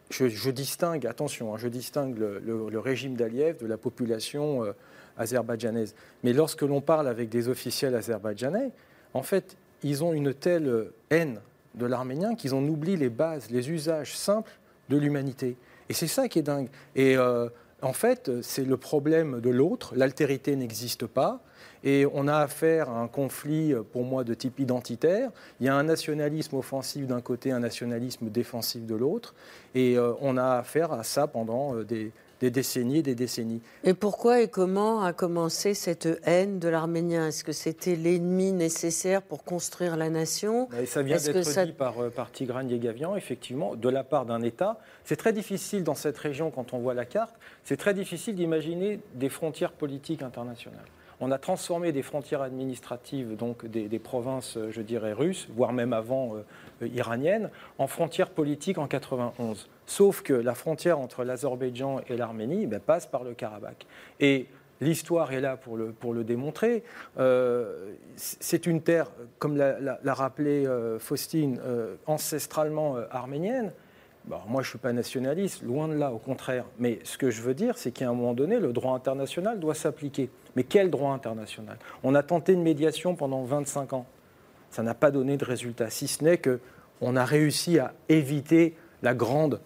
je, distingue, attention, hein, je distingue le, régime d'Aliyev de la population euh, azerbaïdjanaise. Mais lorsque l'on parle avec des officiels azerbaïdjanais, en fait, ils ont une telle haine de l'arménien qu'ils en oublient les bases, les usages simples de l'humanité. Et c'est ça qui est dingue. Et euh, en fait, c'est le problème de l'autre. L'altérité n'existe pas. Et on a affaire à un conflit, pour moi, de type identitaire. Il y a un nationalisme offensif d'un côté, un nationalisme défensif de l'autre. Et euh, on a affaire à ça pendant euh, des, des décennies et des décennies. Et pourquoi et comment a commencé cette haine de l'arménien? Est-ce que c'était l'ennemi nécessaire pour construire la nation? Et Ça vient d'être dit par, euh, par Tigran Yegavian, effectivement, de la part d'un État. C'est très difficile dans cette région, quand on voit la carte, c'est très difficile d'imaginer des frontières politiques internationales. On a transformé des frontières administratives, donc des, provinces, euh, je dirais, russes, voire même avant euh, iraniennes, en frontières politiques en 91. Sauf que la frontière entre l'Azerbaïdjan et l'Arménie ben, passe par le Karabakh. Et l'histoire est là pour le, pour le démontrer. Euh, c'est une terre, comme l'a rappelé euh, Faustine, ancestralement arménienne. moi, je ne suis pas nationaliste, loin de là, au contraire. Mais ce que je veux dire, c'est qu'à un moment donné, le droit international doit s'appliquer. Mais quel droit international? On a tenté une médiation pendant 25 ans. Ça n'a pas donné de résultat, si ce n'est qu'on a réussi à éviter la grande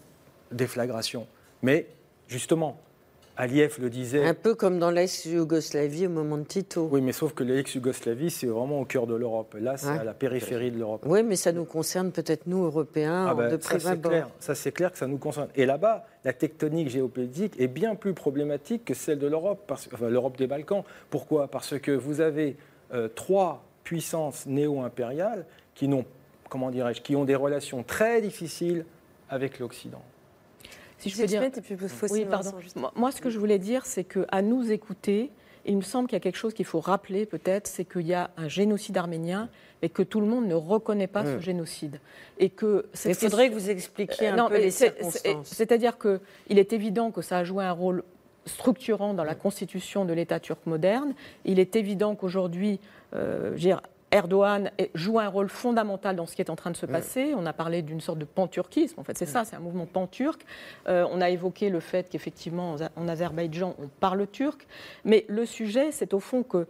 déflagration. Mais justement, Aliyev le disait. Un peu comme dans l'ex-Yougoslavie au moment de Tito. Oui, mais sauf que l'ex-Yougoslavie, c'est vraiment au cœur de l'Europe. Là, c'est à la périphérie de l'Europe. Oui, mais ça nous concerne peut-être nous, Européens, ah ben, de ça, clair. Ça, c'est clair que ça nous concerne. Et là-bas, la tectonique géopolitique est bien plus problématique que celle de l'Europe, enfin, l'Europe des Balkans. Pourquoi? Parce que vous avez euh, trois puissances néo-impériales qui n'ont, comment dirais-je, qui ont des relations très difficiles avec l'Occident. Si je peux dire, oui, pardon. Moi, ce que je voulais dire, c'est qu'à nous écouter, il me semble qu'il y a quelque chose qu'il faut rappeler peut-être, c'est qu'il y a un génocide arménien, et que tout le monde ne reconnaît pas ce génocide. Et que il faudrait que vous expliquiez un peu les circonstances. C'est-à-dire qu'il est évident que ça a joué un rôle structurant dans la constitution de l'État turc moderne. Il est évident qu'aujourd'hui, euh, Erdogan joue un rôle fondamental dans ce qui est en train de se passer. On a parlé d'une sorte de panturquisme. En fait, c'est ça, c'est un mouvement pan-turc. Euh, on a évoqué le fait qu'effectivement, en Azerbaïdjan, on parle turc. Mais le sujet, c'est au fond qu'il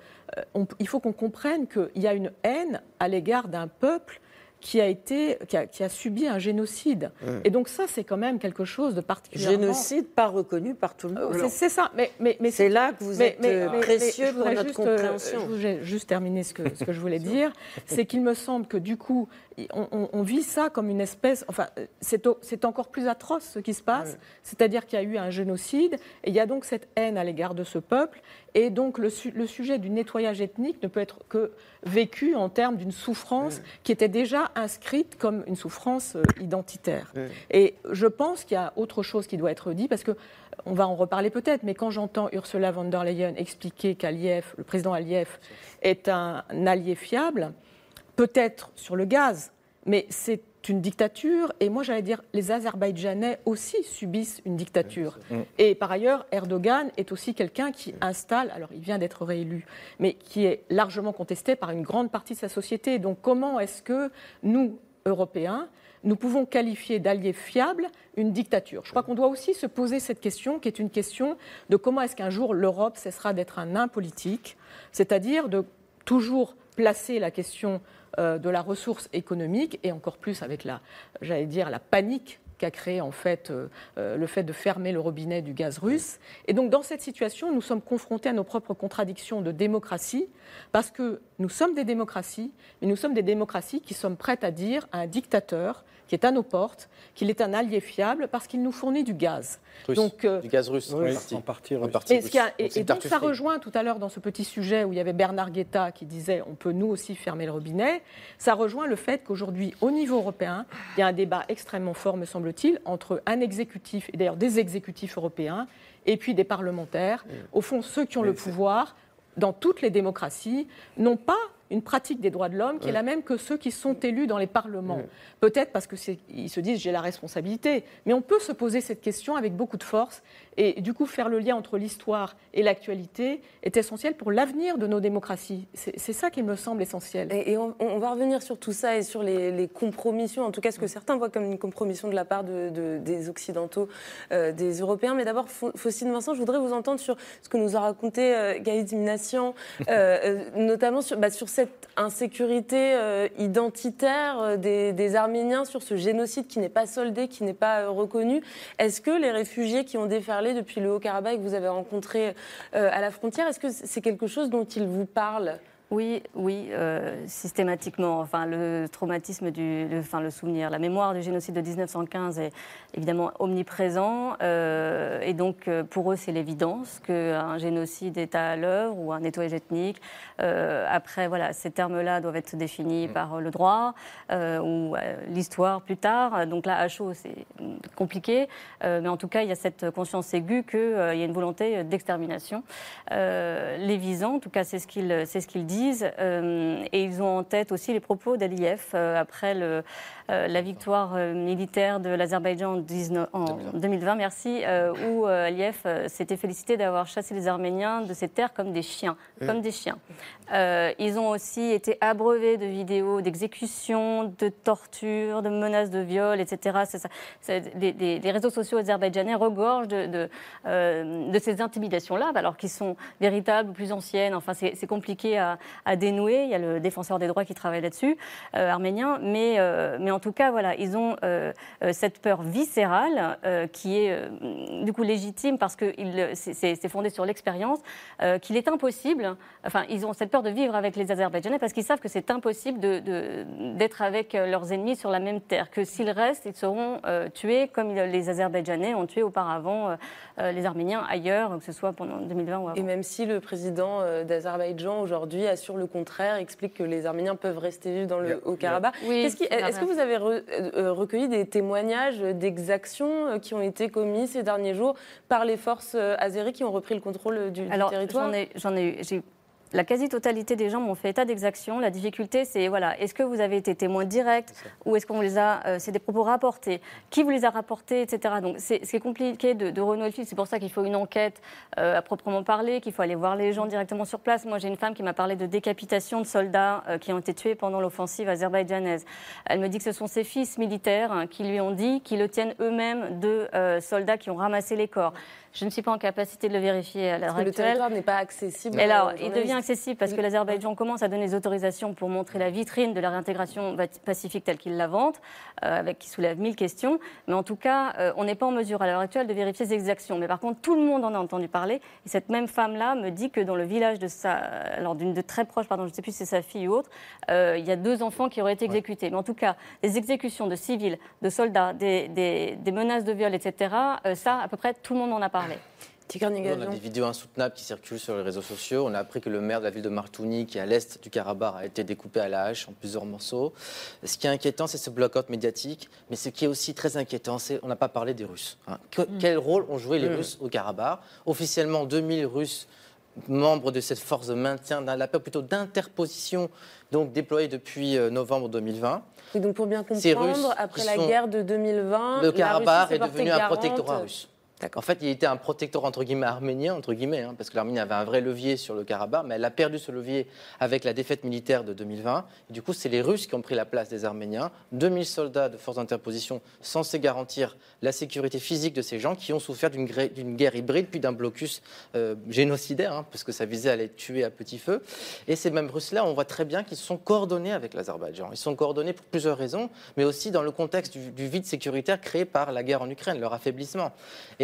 euh, faut qu'on comprenne qu'il y a une haine à l'égard d'un peuple qui a, été, qui a, subi un génocide. Et donc ça, c'est quand même quelque chose de particulièrement... Génocide pas reconnu par tout le monde. Euh, c'est ça, mais, mais, mais c'est là que vous êtes euh, précieux pour notre juste, compréhension. je voulais juste terminer ce que, ce que je voulais dire, c'est qu'il me semble que du coup, on, vit ça comme une espèce. Enfin, c'est encore plus atroce ce qui se passe, c'est-à-dire qu'il y a eu un génocide, et il y a donc cette haine à l'égard de ce peuple, et donc le, le, sujet du nettoyage ethnique ne peut être que vécu en termes d'une souffrance qui était déjà inscrite comme une souffrance euh, identitaire. Et je pense qu'il y a autre chose qui doit être dit, parce que on va en reparler peut-être, mais quand j'entends Ursula von der Leyen expliquer qu'Aliyev, le président Aliyev, est un allié fiable, peut-être sur le gaz, mais c'est une dictature, et moi j'allais dire, les Azerbaïdjanais aussi subissent une dictature. Et par ailleurs, Erdogan est aussi quelqu'un qui installe, alors il vient d'être réélu, mais qui est largement contesté par une grande partie de sa société. Donc comment est-ce que nous, Européens, nous pouvons qualifier d'allié fiable une dictature? Je crois qu'on doit aussi se poser cette question, qui est une question de comment est-ce qu'un jour l'Europe cessera d'être un nain politique, c'est-à-dire de toujours placer la question euh, de la ressource économique et encore plus avec la, j'allais dire, la panique qu'a créé en fait euh, euh, le fait de fermer le robinet du gaz russe. Et donc dans cette situation, nous sommes confrontés à nos propres contradictions de démocratie, parce que nous sommes des démocraties, mais nous sommes des démocraties qui sommes prêtes à dire à un dictateur qui est à nos portes, qu'il est un allié fiable parce qu'il nous fournit du gaz. Donc, du gaz russe, en partie. En partie et, donc, ça rejoint tout à l'heure dans ce petit sujet où il y avait Bernard Guetta qui disait on peut nous aussi fermer le robinet. Ça rejoint le fait qu'aujourd'hui, au niveau européen, il y a un débat extrêmement fort, me semble-t-il, entre un exécutif, et d'ailleurs des exécutifs européens, et puis des parlementaires. Au fond, ceux qui ont le pouvoir, dans toutes les démocraties, n'ont pas une pratique des droits de l'homme qui est la même que ceux qui sont élus dans les parlements. Peut-être parce qu'ils se disent j'ai la responsabilité, mais on peut se poser cette question avec beaucoup de force et du coup faire le lien entre l'histoire et l'actualité est essentiel pour l'avenir de nos démocraties. C'est ça qui me semble essentiel. Et, on, va revenir sur tout ça et sur les, compromissions, en tout cas ce que certains voient comme une compromission de la part de, des Occidentaux, euh, des Européens. Mais d'abord, Faustine Vincent, je voudrais vous entendre sur ce que nous a raconté euh, Gaïd Minassian, euh, euh, notamment sur, bah, sur cette cette insécurité euh, identitaire euh, des, Arméniens, sur ce génocide qui n'est pas soldé, qui n'est pas euh, reconnu. Est-ce que les réfugiés qui ont déferlé depuis le Haut-Karabakh que vous avez rencontrés à la frontière, est-ce que c'est quelque chose dont ils vous parlent? Oui, oui, euh, systématiquement. Enfin, le traumatisme du, enfin, le souvenir, la mémoire du génocide de 1915 est évidemment omniprésent. Euh, et donc, euh, pour eux, c'est l'évidence qu'un génocide est à l'œuvre ou un nettoyage ethnique. après, voilà, ces termes-là doivent être définis mm. par le droit ou l'histoire plus tard. Donc là, à chaud, c'est compliqué. mais en tout cas, il y a cette conscience aiguë qu'il y a une volonté d'extermination. les visants, en tout cas, c'est ce qu'ils, c'est ce qu'ils disent euh, et ils ont en tête aussi les propos d'Aliyev euh, après le, euh, la victoire militaire de l'Azerbaïdjan en, 2020, merci, où Aliyev s'était félicité d'avoir chassé les Arméniens de ces terres comme des chiens, comme des chiens. ils ont aussi été abreuvés de vidéos d'exécutions, de tortures, de menaces de viol, etc. les, réseaux sociaux azerbaïdjanais regorgent de, de, de ces intimidations-là, alors qu'ils sont véritables, plus anciennes. Enfin, c'est compliqué à, à dénouer. Il y a le défenseur des droits qui travaille là-dessus, euh, arménien. Mais, euh, mais en tout cas, voilà, ils ont euh, cette peur viscérale qui est du coup légitime parce que c'est fondé sur l'expérience, qu'il est impossible. Enfin, ils ont cette peur de vivre avec les Azerbaïdjanais parce qu'ils savent que c'est impossible d'être avec leurs ennemis sur la même terre. Que s'ils restent, ils seront tués comme les Azerbaïdjanais ont tué auparavant les Arméniens ailleurs, que ce soit pendant 2020 ou avant. Et même si le président d'Azerbaïdjan aujourd'hui assure le contraire, explique que les Arméniens peuvent rester vivre dans le Haut-Karabakh. Est-ce que vous avez euh, recueilli des témoignages d'exactions euh, qui ont été commises ces derniers jours par les forces euh, azéries qui ont repris le contrôle du, Alors, territoire? J'en ai, eu la quasi-totalité des gens m'ont fait état d'exaction. La difficulté, c'est voilà, est-ce que vous avez été témoin direct ou est-ce qu'on les a, euh, c'est des propos rapportés, qui vous les a rapportés, etc. Donc c'est compliqué de, de renouer le fil. C'est pour ça qu'il faut une enquête euh, à proprement parler, qu'il faut aller voir les gens directement sur place. Moi, j'ai une femme qui m'a parlé de décapitation de soldats euh, qui ont été tués pendant l'offensive azerbaïdjanaise. Elle me dit que ce sont ses fils militaires hein, qui lui ont dit qu'ils le tiennent eux-mêmes de soldats qui ont ramassé les corps. Je ne suis pas en capacité de le vérifier à l'heure actuelle. Le territoire n'est pas accessible. Mais alors, il devient accessible parce que l'Azerbaïdjan commence à donner des autorisations pour montrer la vitrine de la réintégration pacifique telle qu'il la vante, euh, avec qui soulève mille questions. Mais en tout cas, euh, on n'est pas en mesure à l'heure actuelle de vérifier ces exactions. Mais par contre, tout le monde en a entendu parler. Et cette même femme-là me dit que dans le village de sa, alors d'une de très proche, pardon, je ne sais plus si c'est sa fille ou autre, euh, il y a deux enfants qui auraient été exécutés. Mais en tout cas, des exécutions de civils, de soldats, des, des, des menaces de viol, etc. ça, à peu près tout le monde en a parlé. On a des vidéos insoutenables qui circulent sur les réseaux sociaux. On a appris que le maire de la ville de Martouni, qui est à l'est du Karabakh, a été découpé à la hache en plusieurs morceaux. Ce qui est inquiétant, c'est ce bloc-out médiatique. Mais ce qui est aussi très inquiétant, c'est qu'on n'a pas parlé des Russes. Hein. Mm. Quel rôle ont joué les mm. Russes au Karabakh? Officiellement, 2000 Russes membres de cette force de maintien d'un la paix, plutôt d'interposition, donc déployée depuis euh, novembre 2020. Et donc pour bien comprendre, après la guerre de 2020, le Karabakh est devenu un protectorat russe. En fait, il était un protecteur entre guillemets arménien, entre hein, parce que l'Arménie avait un vrai levier sur le Karabakh, mais elle a perdu ce levier avec la défaite militaire de 2020. Et du coup, c'est les Russes qui ont pris la place des Arméniens. 2000 soldats de force d'interposition censés garantir la sécurité physique de ces gens qui ont souffert d'une guerre hybride, puis d'un blocus euh, génocidaire, hein, parce que ça visait à les tuer à petit feu. Et ces mêmes Russes-là, on voit très bien qu'ils sont coordonnés avec l'Azerbaïdjan. Ils sont coordonnés pour plusieurs raisons, mais aussi dans le contexte du, vide sécuritaire créé par la guerre en Ukraine, leur affaiblissement.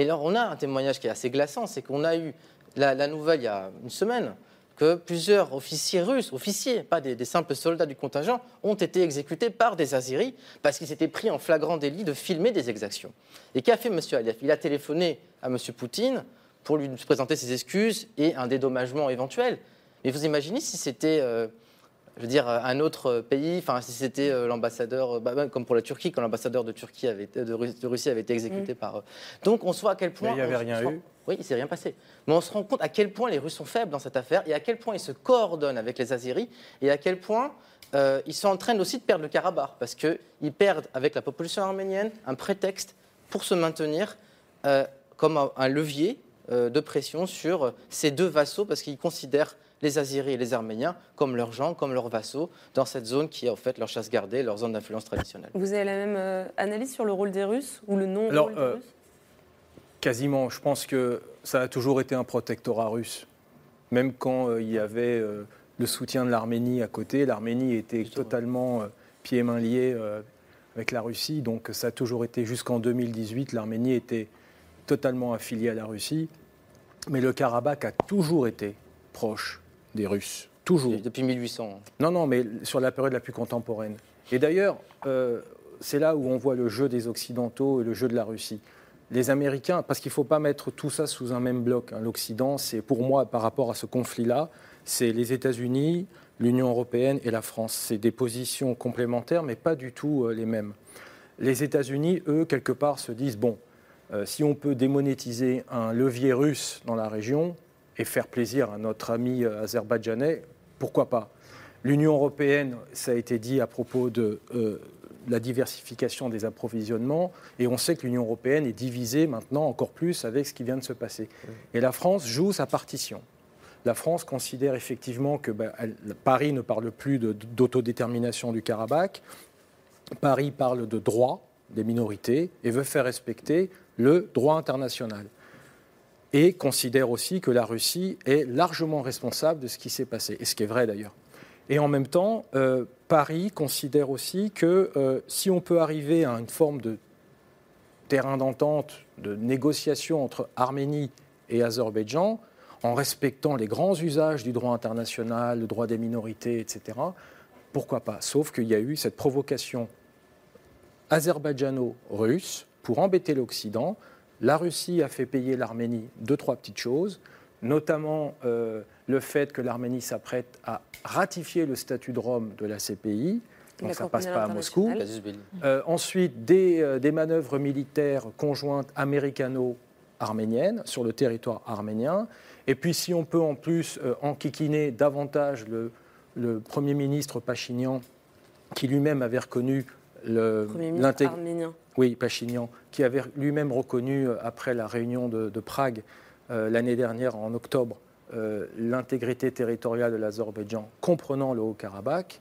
Alors, on a un témoignage qui est assez glaçant, c'est qu'on a eu la, nouvelle il y a une semaine que plusieurs officiers russes, officiers, pas des, simples soldats du contingent, ont été exécutés par des Azeris parce qu'ils s'étaient pris en flagrant délit de filmer des exactions. Et qu'a fait M. Aliyev? Il a téléphoné à M. Poutine pour lui présenter ses excuses et un dédommagement éventuel. Mais vous imaginez si c'était... Euh, je veux dire, un autre pays, enfin, si c'était euh, l'ambassadeur, bah, comme pour la Turquie, quand l'ambassadeur de, Turquie avait, de, Russie avait été exécuté mm. par. Donc on se voit à quel point. il n'y avait rien eu. Oui, il ne s'est rien passé. Mais on se rend compte à quel point les Russes sont faibles dans cette affaire et à quel point ils se coordonnent avec les Azeris et à quel point euh, ils sont en train aussi de perdre le Karabakh parce qu'ils perdent avec la population arménienne un prétexte pour se maintenir euh, comme un, levier de pression sur ces deux vassaux parce qu'ils considèrent les Azyris et les Arméniens comme leurs gens, comme leurs vassaux, dans cette zone qui est en fait leur chasse gardée, leur zone d'influence traditionnelle. Vous avez la même euh, analyse sur le rôle des Russes ou le non-rôle des euh, Russes? Quasiment. Je pense que ça a toujours été un protectorat russe. Même quand euh, il y avait le soutien de l'Arménie à côté, l'Arménie était totalement pieds et mains liés avec la Russie. Donc ça a toujours été, jusqu'en 2018, l'Arménie était totalement affiliée à la Russie. Mais le Karabakh a toujours été proche des Russes. Toujours. Depuis 1800. Non, non, mais sur la période la plus contemporaine. Et d'ailleurs, euh, c'est là où on voit le jeu des Occidentaux et le jeu de la Russie. Les Américains, parce qu'il ne faut pas mettre tout ça sous un même bloc. Hein. L'Occident, c'est pour moi, par rapport à ce conflit-là, c'est les États-Unis, l'Union européenne et la France. C'est des positions complémentaires, mais pas du tout euh, les mêmes. Les États-Unis, eux, quelque part, se disent, bon, euh, si on peut démonétiser un levier russe dans la région, et faire plaisir à notre ami euh, azerbaïdjanais, pourquoi pas? L'Union européenne, ça a été dit à propos de euh, la diversification des approvisionnements, et on sait que l'Union européenne est divisée maintenant encore plus avec ce qui vient de se passer. Et la France joue sa partition. La France considère effectivement que ben, Paris ne parle plus d'autodétermination du Karabakh, Paris parle de droit des minorités et veut faire respecter le droit international et considère aussi que la Russie est largement responsable de ce qui s'est passé, et ce qui est vrai d'ailleurs. Et en même temps, euh, Paris considère aussi que euh, si on peut arriver à une forme de terrain d'entente, de négociation entre Arménie et Azerbaïdjan, en respectant les grands usages du droit international, le droit des minorités, etc., pourquoi pas? Sauf qu'il y a eu cette provocation azerbaïdjano-russe pour embêter l'Occident, la Russie a fait payer l'Arménie deux, trois petites choses, notamment euh, le fait que l'Arménie s'apprête à ratifier le statut de Rome de la CPI. Donc ça ne passe pas à Moscou. Euh, ensuite, des, euh, des, manœuvres militaires conjointes américano-arméniennes sur le territoire arménien. Et puis, si on peut en plus enquiquiner davantage le, le Premier ministre Pachinian, qui lui-même avait reconnu l'intégration oui, Pachinian, qui avait lui-même reconnu, euh, après la réunion de, Prague euh, l'année dernière, en octobre, euh, l'intégrité territoriale de l'Azerbaïdjan, comprenant le Haut-Karabakh,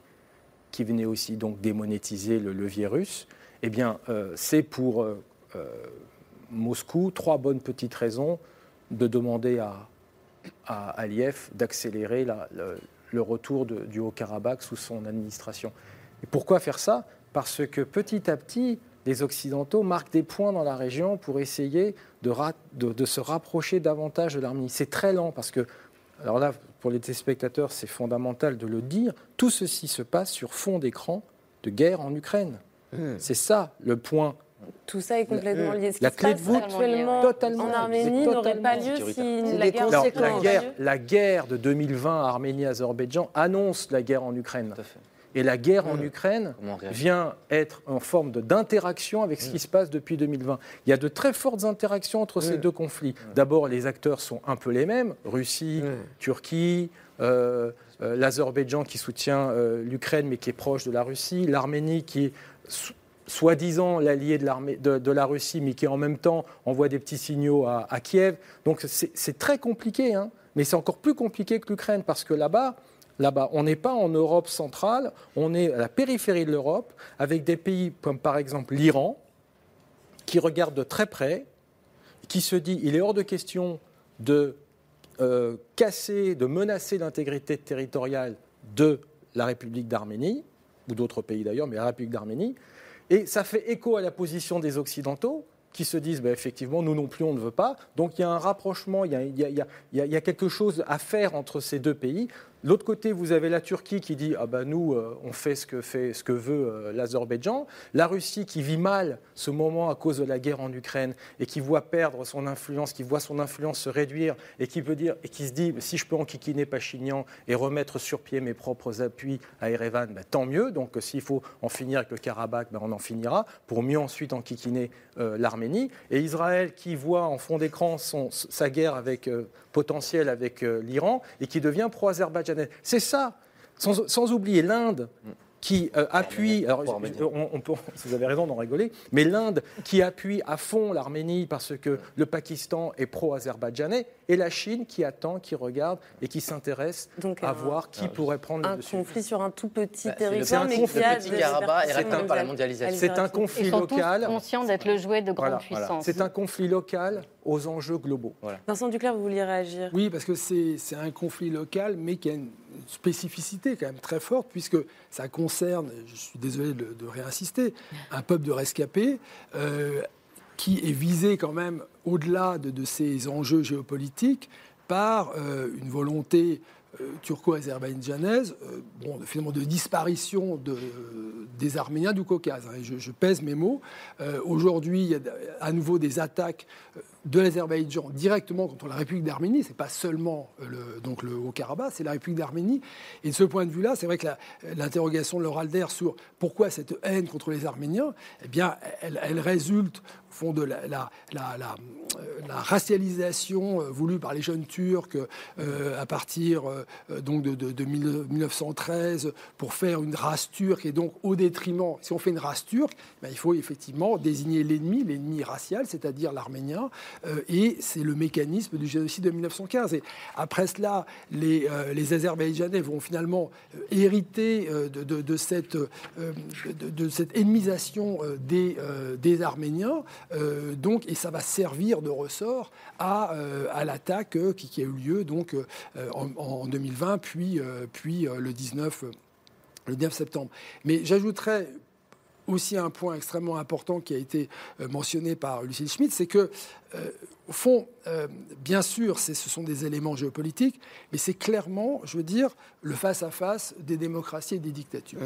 qui venait aussi donc démonétiser le levier russe, eh bien, c'est pour Moscou trois bonnes petites raisons de demander à, à Aliyev d'accélérer le, retour du Haut-Karabakh sous son administration. Et pourquoi faire ça? Parce que petit à petit, les Occidentaux marquent des points dans la région pour essayer de, de, se rapprocher davantage de l'Arménie. C'est très lent parce que, alors là, pour les téléspectateurs, c'est fondamental de le dire, tout ceci se passe sur fond d'écran de guerre en Ukraine. Hmm. C'est ça le point Tout ça est complètement lié. Ce La qui clé se de voûte, actuellement totalement. en Arménie n'aurait pas lieu totalement si la guerre la, guerre, la guerre de 2020 Arménie-Azerbaïdjan annonce la guerre en Ukraine. Et la guerre en Ukraine vient être en forme d'interaction avec ce qui se passe depuis 2020. Il y a de très fortes interactions entre ces deux conflits. D'abord, les acteurs sont un peu les mêmes Russie, Turquie. euh, euh, L'Azerbaïdjan qui soutient euh, l'Ukraine mais qui est proche de la Russie, l'Arménie qui est so- soi-disant l'allié de, de- de la Russie mais qui en même temps envoie des petits signaux à, à Kiev. Donc c'est c'est très compliqué, hein. mais c'est encore plus compliqué que l'Ukraine parce que là-bas, Là-bas, on n'est pas en Europe centrale, on est à la périphérie de l'Europe, avec des pays comme par exemple l'Iran, qui regarde de très près, qui se dit il est hors de question de euh, casser, de menacer l'intégrité territoriale de la République d'Arménie, ou d'autres pays d'ailleurs, mais la République d'Arménie. Et ça fait écho à la position des Occidentaux qui se disent ben, effectivement, nous non plus, on ne veut pas. Donc il y a un rapprochement, il y a, quelque chose à faire entre ces deux pays. L'autre côté, vous avez la Turquie qui dit ah ben, nous, euh, on fait ce que, fait, ce que veut euh, l'Azerbaïdjan. La Russie qui vit mal ce moment à cause de la guerre en Ukraine et qui voit perdre son influence, qui voit son influence se réduire et qui, dire, et qui se dit si je peux enquiquiner Pachinian et remettre sur pied mes propres appuis à Erevan, ben, tant mieux. Donc euh, s'il faut en finir avec le Karabakh, ben, on en finira pour mieux ensuite enquiquiner l'Arménie. Et Israël qui voit en fond d'écran sa guerre avec, potentielle avec euh, l'Iran et qui devient pro-azerbaïdjanais. C'est ça. Sans, sans oublier l'Inde qui euh, appuie, alors je- on- on peut- vous avez raison d'en rigoler, mais l'Inde qui appuie à fond l'Arménie parce que le Pakistan est pro-azerbaïdjanais, et la Chine qui attend, qui regarde et qui s'intéresse à un- voir qui pourrait prendre le un dessus. conflit sur un tout petit Bah, territoire, c'est un mais conflit qui a petit des Karabakh est par la mondiales. mondialisation. C'est un conflit local. tous conscients d'être le jouet de grandes Voilà, puissances. C'est un conflit local aux enjeux globaux. Vincent Duclerc, vous vouliez réagir? Oui, parce que c'est c'est un conflit local, mais qui a une spécificité quand même très forte, puisque ça concerne, je suis désolé de, réinsister, un peuple de rescapés euh, qui est visé quand même, au-delà de, de ces enjeux géopolitiques, par euh, une volonté euh, turco-azerbaïdjanaise, bon, finalement de disparition de, des Arméniens du Caucase. hein, je, je pèse mes mots. Aujourd'hui, il y a à nouveau des attaques de l'Azerbaïdjan directement contre la République d'Arménie. C'est pas seulement euh, le, donc le Haut-Karabakh, c'est la République d'Arménie. Et de ce point de vue-là, c'est vrai que l'interrogation de Laura Alder sur pourquoi cette haine contre les Arméniens, eh bien, elle, elle résulte au fond de la, la- la- euh, racialisation euh, voulue par les jeunes Turcs à partir donc de, de- de 1913 pour faire une race turque et donc au détriment, si on fait une race turque, ben, il faut effectivement désigner l'ennemi, l'ennemi racial, c'est-à-dire l'arménien, et c'est le mécanisme du génocide de 1915. Et après cela, les, euh, Azerbaïdjanais vont finalement euh, hériter euh, de, cette, euh, de, euh, des, euh, Arméniens, euh, donc, et ça va servir de ressort à, euh, l'attaque euh, qui, a eu lieu donc, euh, en, en 2020, puis, euh, euh, le 19 le 9 septembre. Mais j'ajouterais aussi un point extrêmement important qui a été euh, mentionné par Lucille Schmitt, c'est que, euh, au fond, euh, bien sûr, ce sont des éléments géopolitiques, mais c'est clairement, je veux dire, le face-à-face des démocraties et des dictatures.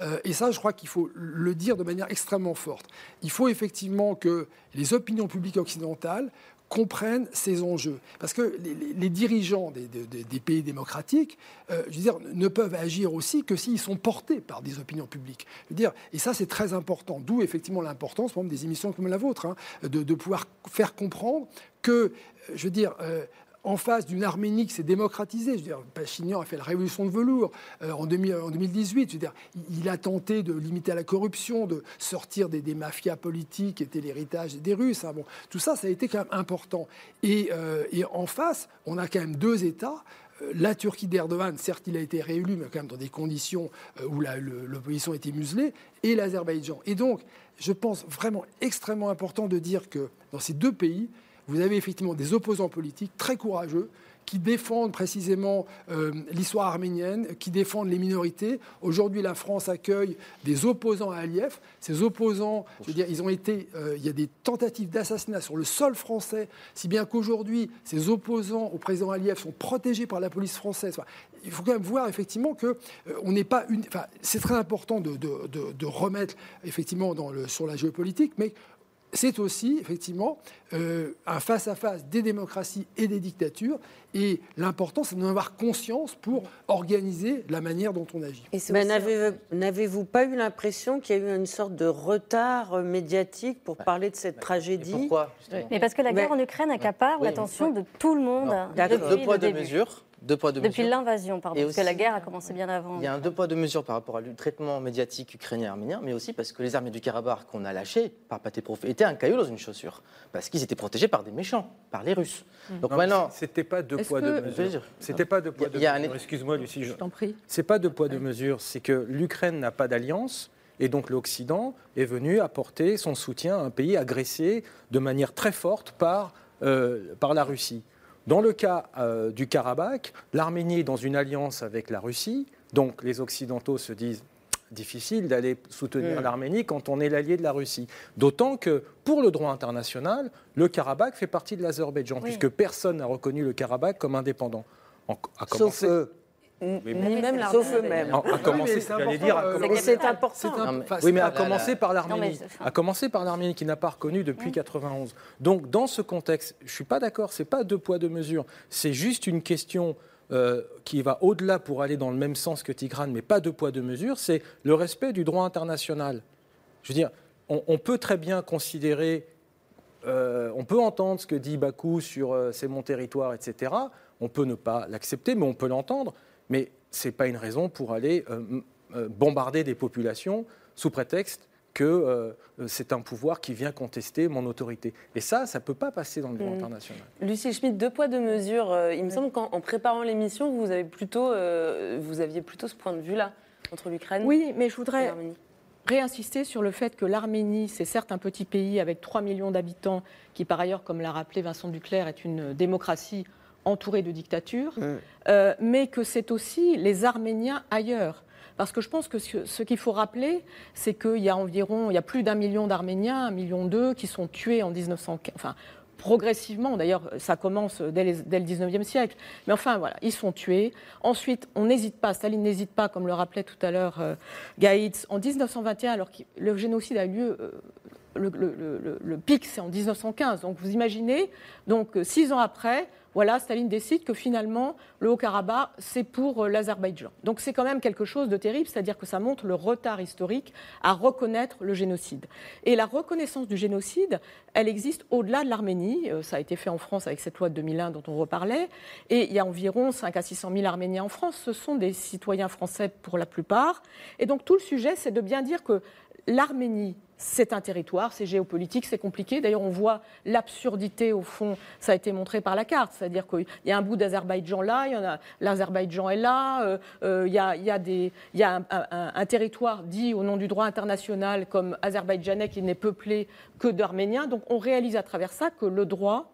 Euh, et ça, je crois qu'il faut le dire de manière extrêmement forte. Il faut effectivement que les opinions publiques occidentales comprennent ces enjeux. Parce que les, dirigeants des, pays démocratiques, euh, je veux dire, ne peuvent agir aussi que s'ils sont portés par des opinions publiques. Je veux dire, et ça, c'est très important. D'où effectivement l'importance, des émissions comme la vôtre, hein, de, de pouvoir faire comprendre que, euh, je veux dire, euh, en face d'une Arménie qui s'est démocratisée. Je veux dire, Pachinian a fait la révolution de velours euh, en, 2000 en 2018. Je veux dire, il, a tenté de limiter la corruption, de sortir des, mafias politiques qui étaient l'héritage des Russes. hein. Bon, tout ça, ça a été quand même important. Et, euh, et en face, on a quand même deux États. Euh, La Turquie d'Erdogan, certes, il a été réélu, mais quand même dans des conditions où l'opposition était muselée, et l'Azerbaïdjan. Et donc, je pense vraiment extrêmement important de dire que dans ces deux pays, vous avez effectivement des opposants politiques très courageux qui défendent précisément euh, l'histoire arménienne, qui défendent les minorités. Aujourd'hui, la France accueille des opposants à Aliyev. Ces opposants, je veux dire, ils ont été, euh, il y a des tentatives d'assassinat sur le sol français, si bien qu'aujourd'hui, ces opposants au président Aliyev sont protégés par la police française. Il faut quand même voir effectivement que euh, on n'est pas une. C'est très important de remettre effectivement dans le, sur la géopolitique, mais c'est aussi effectivement euh, un face-à-face des démocraties et des dictatures. Et l'important, c'est d'en avoir conscience pour organiser la manière dont on agit. Mais n'avez-vous pas eu l'impression qu'il y a eu une sorte de retard euh, médiatique pour parler de cette tragédie Pourquoi Mais parce que la guerre en Ukraine accapare l'attention de tout le monde. Deux poids, deux mesures. Deux poids, deux Depuis l'invasion, pardon, Et parce que la guerre a commencé bien avant. Il y a un deux poids, deux mesures par rapport au traitement médiatique ukrainien et arménien, mais aussi parce que les armées du Karabakh qu'on a lâchées par Pateprof étaient un caillou dans une chaussure. Parce qu'ils étaient protégés par des méchants, par les Russes. Donc Non, maintenant. C'était pas deux poids, que- deux mesures. C'était pas deux poids, il deux y a un- mesures. Excuse-moi, Lucie. Je t'en prie. C'est pas deux poids, deux mesures. C'est que l'Ukraine n'a pas d'alliance. Et donc l'Occident est venu apporter son soutien à un pays agressé de manière très forte par, euh, par la Russie. Dans le cas euh, du Karabakh, l'Arménie est dans une alliance avec la Russie, donc les Occidentaux se disent difficile d'aller soutenir Mm. l'Arménie quand on est l'allié de la Russie. D'autant que pour le droit international, le Karabakh fait partie de l'Azerbaïdjan, puisque personne n'a reconnu le Karabakh comme indépendant. En- à Sauf commencer- eux. Ni même. Sauf eux-mêmes. À, à commencer, j'allais important, dire, euh, c'est important. Oui, mais à commencer par l'Arménie. À commencer par l'Arménie qui n'a pas reconnu depuis 91. Donc, dans ce contexte, je suis pas d'accord. C'est pas deux poids deux mesures. C'est juste une question euh, qui va au-delà pour aller dans le même sens que Tigrane, mais pas deux poids deux mesures. C'est le respect du droit international. Je veux dire, on, on peut très bien considérer, euh, on peut entendre ce que dit Bakou sur euh, c'est mon territoire, etc. On peut ne pas l'accepter, mais on peut l'entendre. Mais c'est pas une raison pour aller euh, euh, bombarder des populations sous prétexte que euh, c'est un pouvoir qui vient contester mon autorité. Et ça, ça ne peut pas passer dans le droit Mm. international. Lucie Schmitt, deux poids, deux mesures. Euh, Il me semble qu'en en préparant l'émission, vous, avez plutôt, euh, vous aviez plutôt ce point de vue-là entre l'Ukraine Oui, mais je voudrais réinsister sur le fait que l'Arménie, c'est certes un petit pays avec 3 millions d'habitants, qui par ailleurs, comme l'a rappelé Vincent Duclerc, est une démocratie entourée de dictatures, euh, mais que c'est aussi les Arméniens ailleurs. Parce que je pense que ce, ce qu'il faut rappeler, c'est qu'il y a environ, il y a plus d'un million d'Arméniens, un million deux, qui sont tués en 1915. Enfin, progressivement, d'ailleurs, ça commence dès, les- dès le 19e siècle. Mais enfin, voilà, ils sont tués. Ensuite, on n'hésite pas, Staline n'hésite pas, comme le rappelait tout à l'heure euh, Gaïtz, en 1921, alors que le génocide a eu lieu. euh, le, pic, c'est en 1915. Donc vous imaginez, donc euh, six ans après, voilà, Staline décide que finalement, le Haut-Karabakh, c'est pour euh, l'Azerbaïdjan. Donc c'est quand même quelque chose de terrible, c'est-à-dire que ça montre le retard historique à reconnaître le génocide. Et la reconnaissance du génocide, elle existe au-delà de l'Arménie. Euh, Ça a été fait en France avec cette loi de 2001 dont on reparlait. Et il y a environ 5 à 600 000 Arméniens en France. Ce sont des citoyens français pour la plupart. Et donc tout le sujet, c'est de bien dire que l'Arménie, c'est un territoire, c'est géopolitique, c'est compliqué. D'ailleurs, on voit l'absurdité, au fond, ça a été montré par la carte. C'est-à-dire qu'il y a un bout d'Azerbaïdjan là, l'Azerbaïdjan est là, euh, euh, il y a, il y a des- il y a un, un- un territoire dit au nom du droit international comme azerbaïdjanais qui n'est peuplé que d'Arméniens. Donc on réalise à travers ça que le droit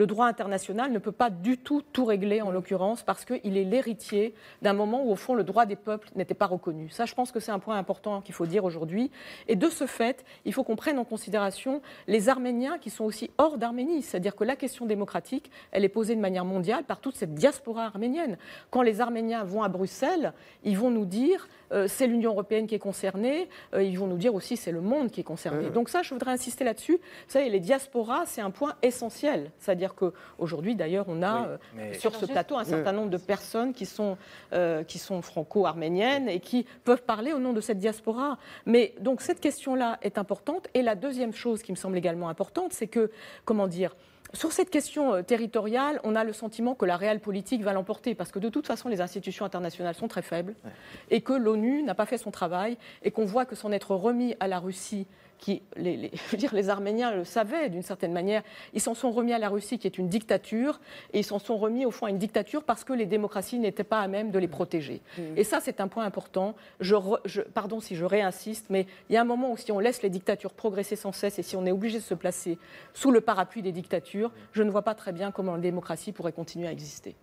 le droit international ne peut pas du tout tout régler, en l'occurrence, parce qu'il est l'héritier d'un moment où, au fond, le droit des peuples n'était pas reconnu. Ça, je pense que c'est un point important qu'il faut dire aujourd'hui. Et de ce fait, il faut qu'on prenne en considération les Arméniens qui sont aussi hors d'Arménie. C'est-à-dire que la question démocratique, elle est posée de manière mondiale par toute cette diaspora arménienne. Quand les Arméniens vont à Bruxelles, ils vont nous dire c'est l'Union européenne qui est concernée, euh, ils vont nous dire aussi c'est le monde qui est concerné. Donc ça, je voudrais insister là-dessus. Vous savez, les diasporas, c'est un point essentiel. C'est-à-dire qu'aujourd'hui, d'ailleurs, on a Oui, euh, mais- sur ce plateau un certain nombre de personnes qui sont, euh, qui sont franco-arméniennes et qui peuvent parler au nom de cette diaspora. Mais donc cette question-là est importante. Et la deuxième chose qui me semble également importante, c'est que, comment dire, sur cette question euh, territoriale, on a le sentiment que la réelle politique va l'emporter, parce que de toute façon, les institutions internationales sont très faibles, et que l'ONU n'a pas fait son travail, et qu'on voit que s'en être remis à la Russie, qui, les, les- je veux dire, les Arméniens le savaient d'une certaine manière, ils s'en sont remis à la Russie, qui est une dictature, et ils s'en sont remis au fond à une dictature parce que les démocraties n'étaient pas à même de les protéger. Et ça, c'est un point important. Je, re- je- pardon si je réinsiste, mais il y a un moment où si on laisse les dictatures progresser sans cesse et si on est obligé de se placer sous le parapluie des dictatures, je ne vois pas très bien comment la démocratie pourrait continuer à exister.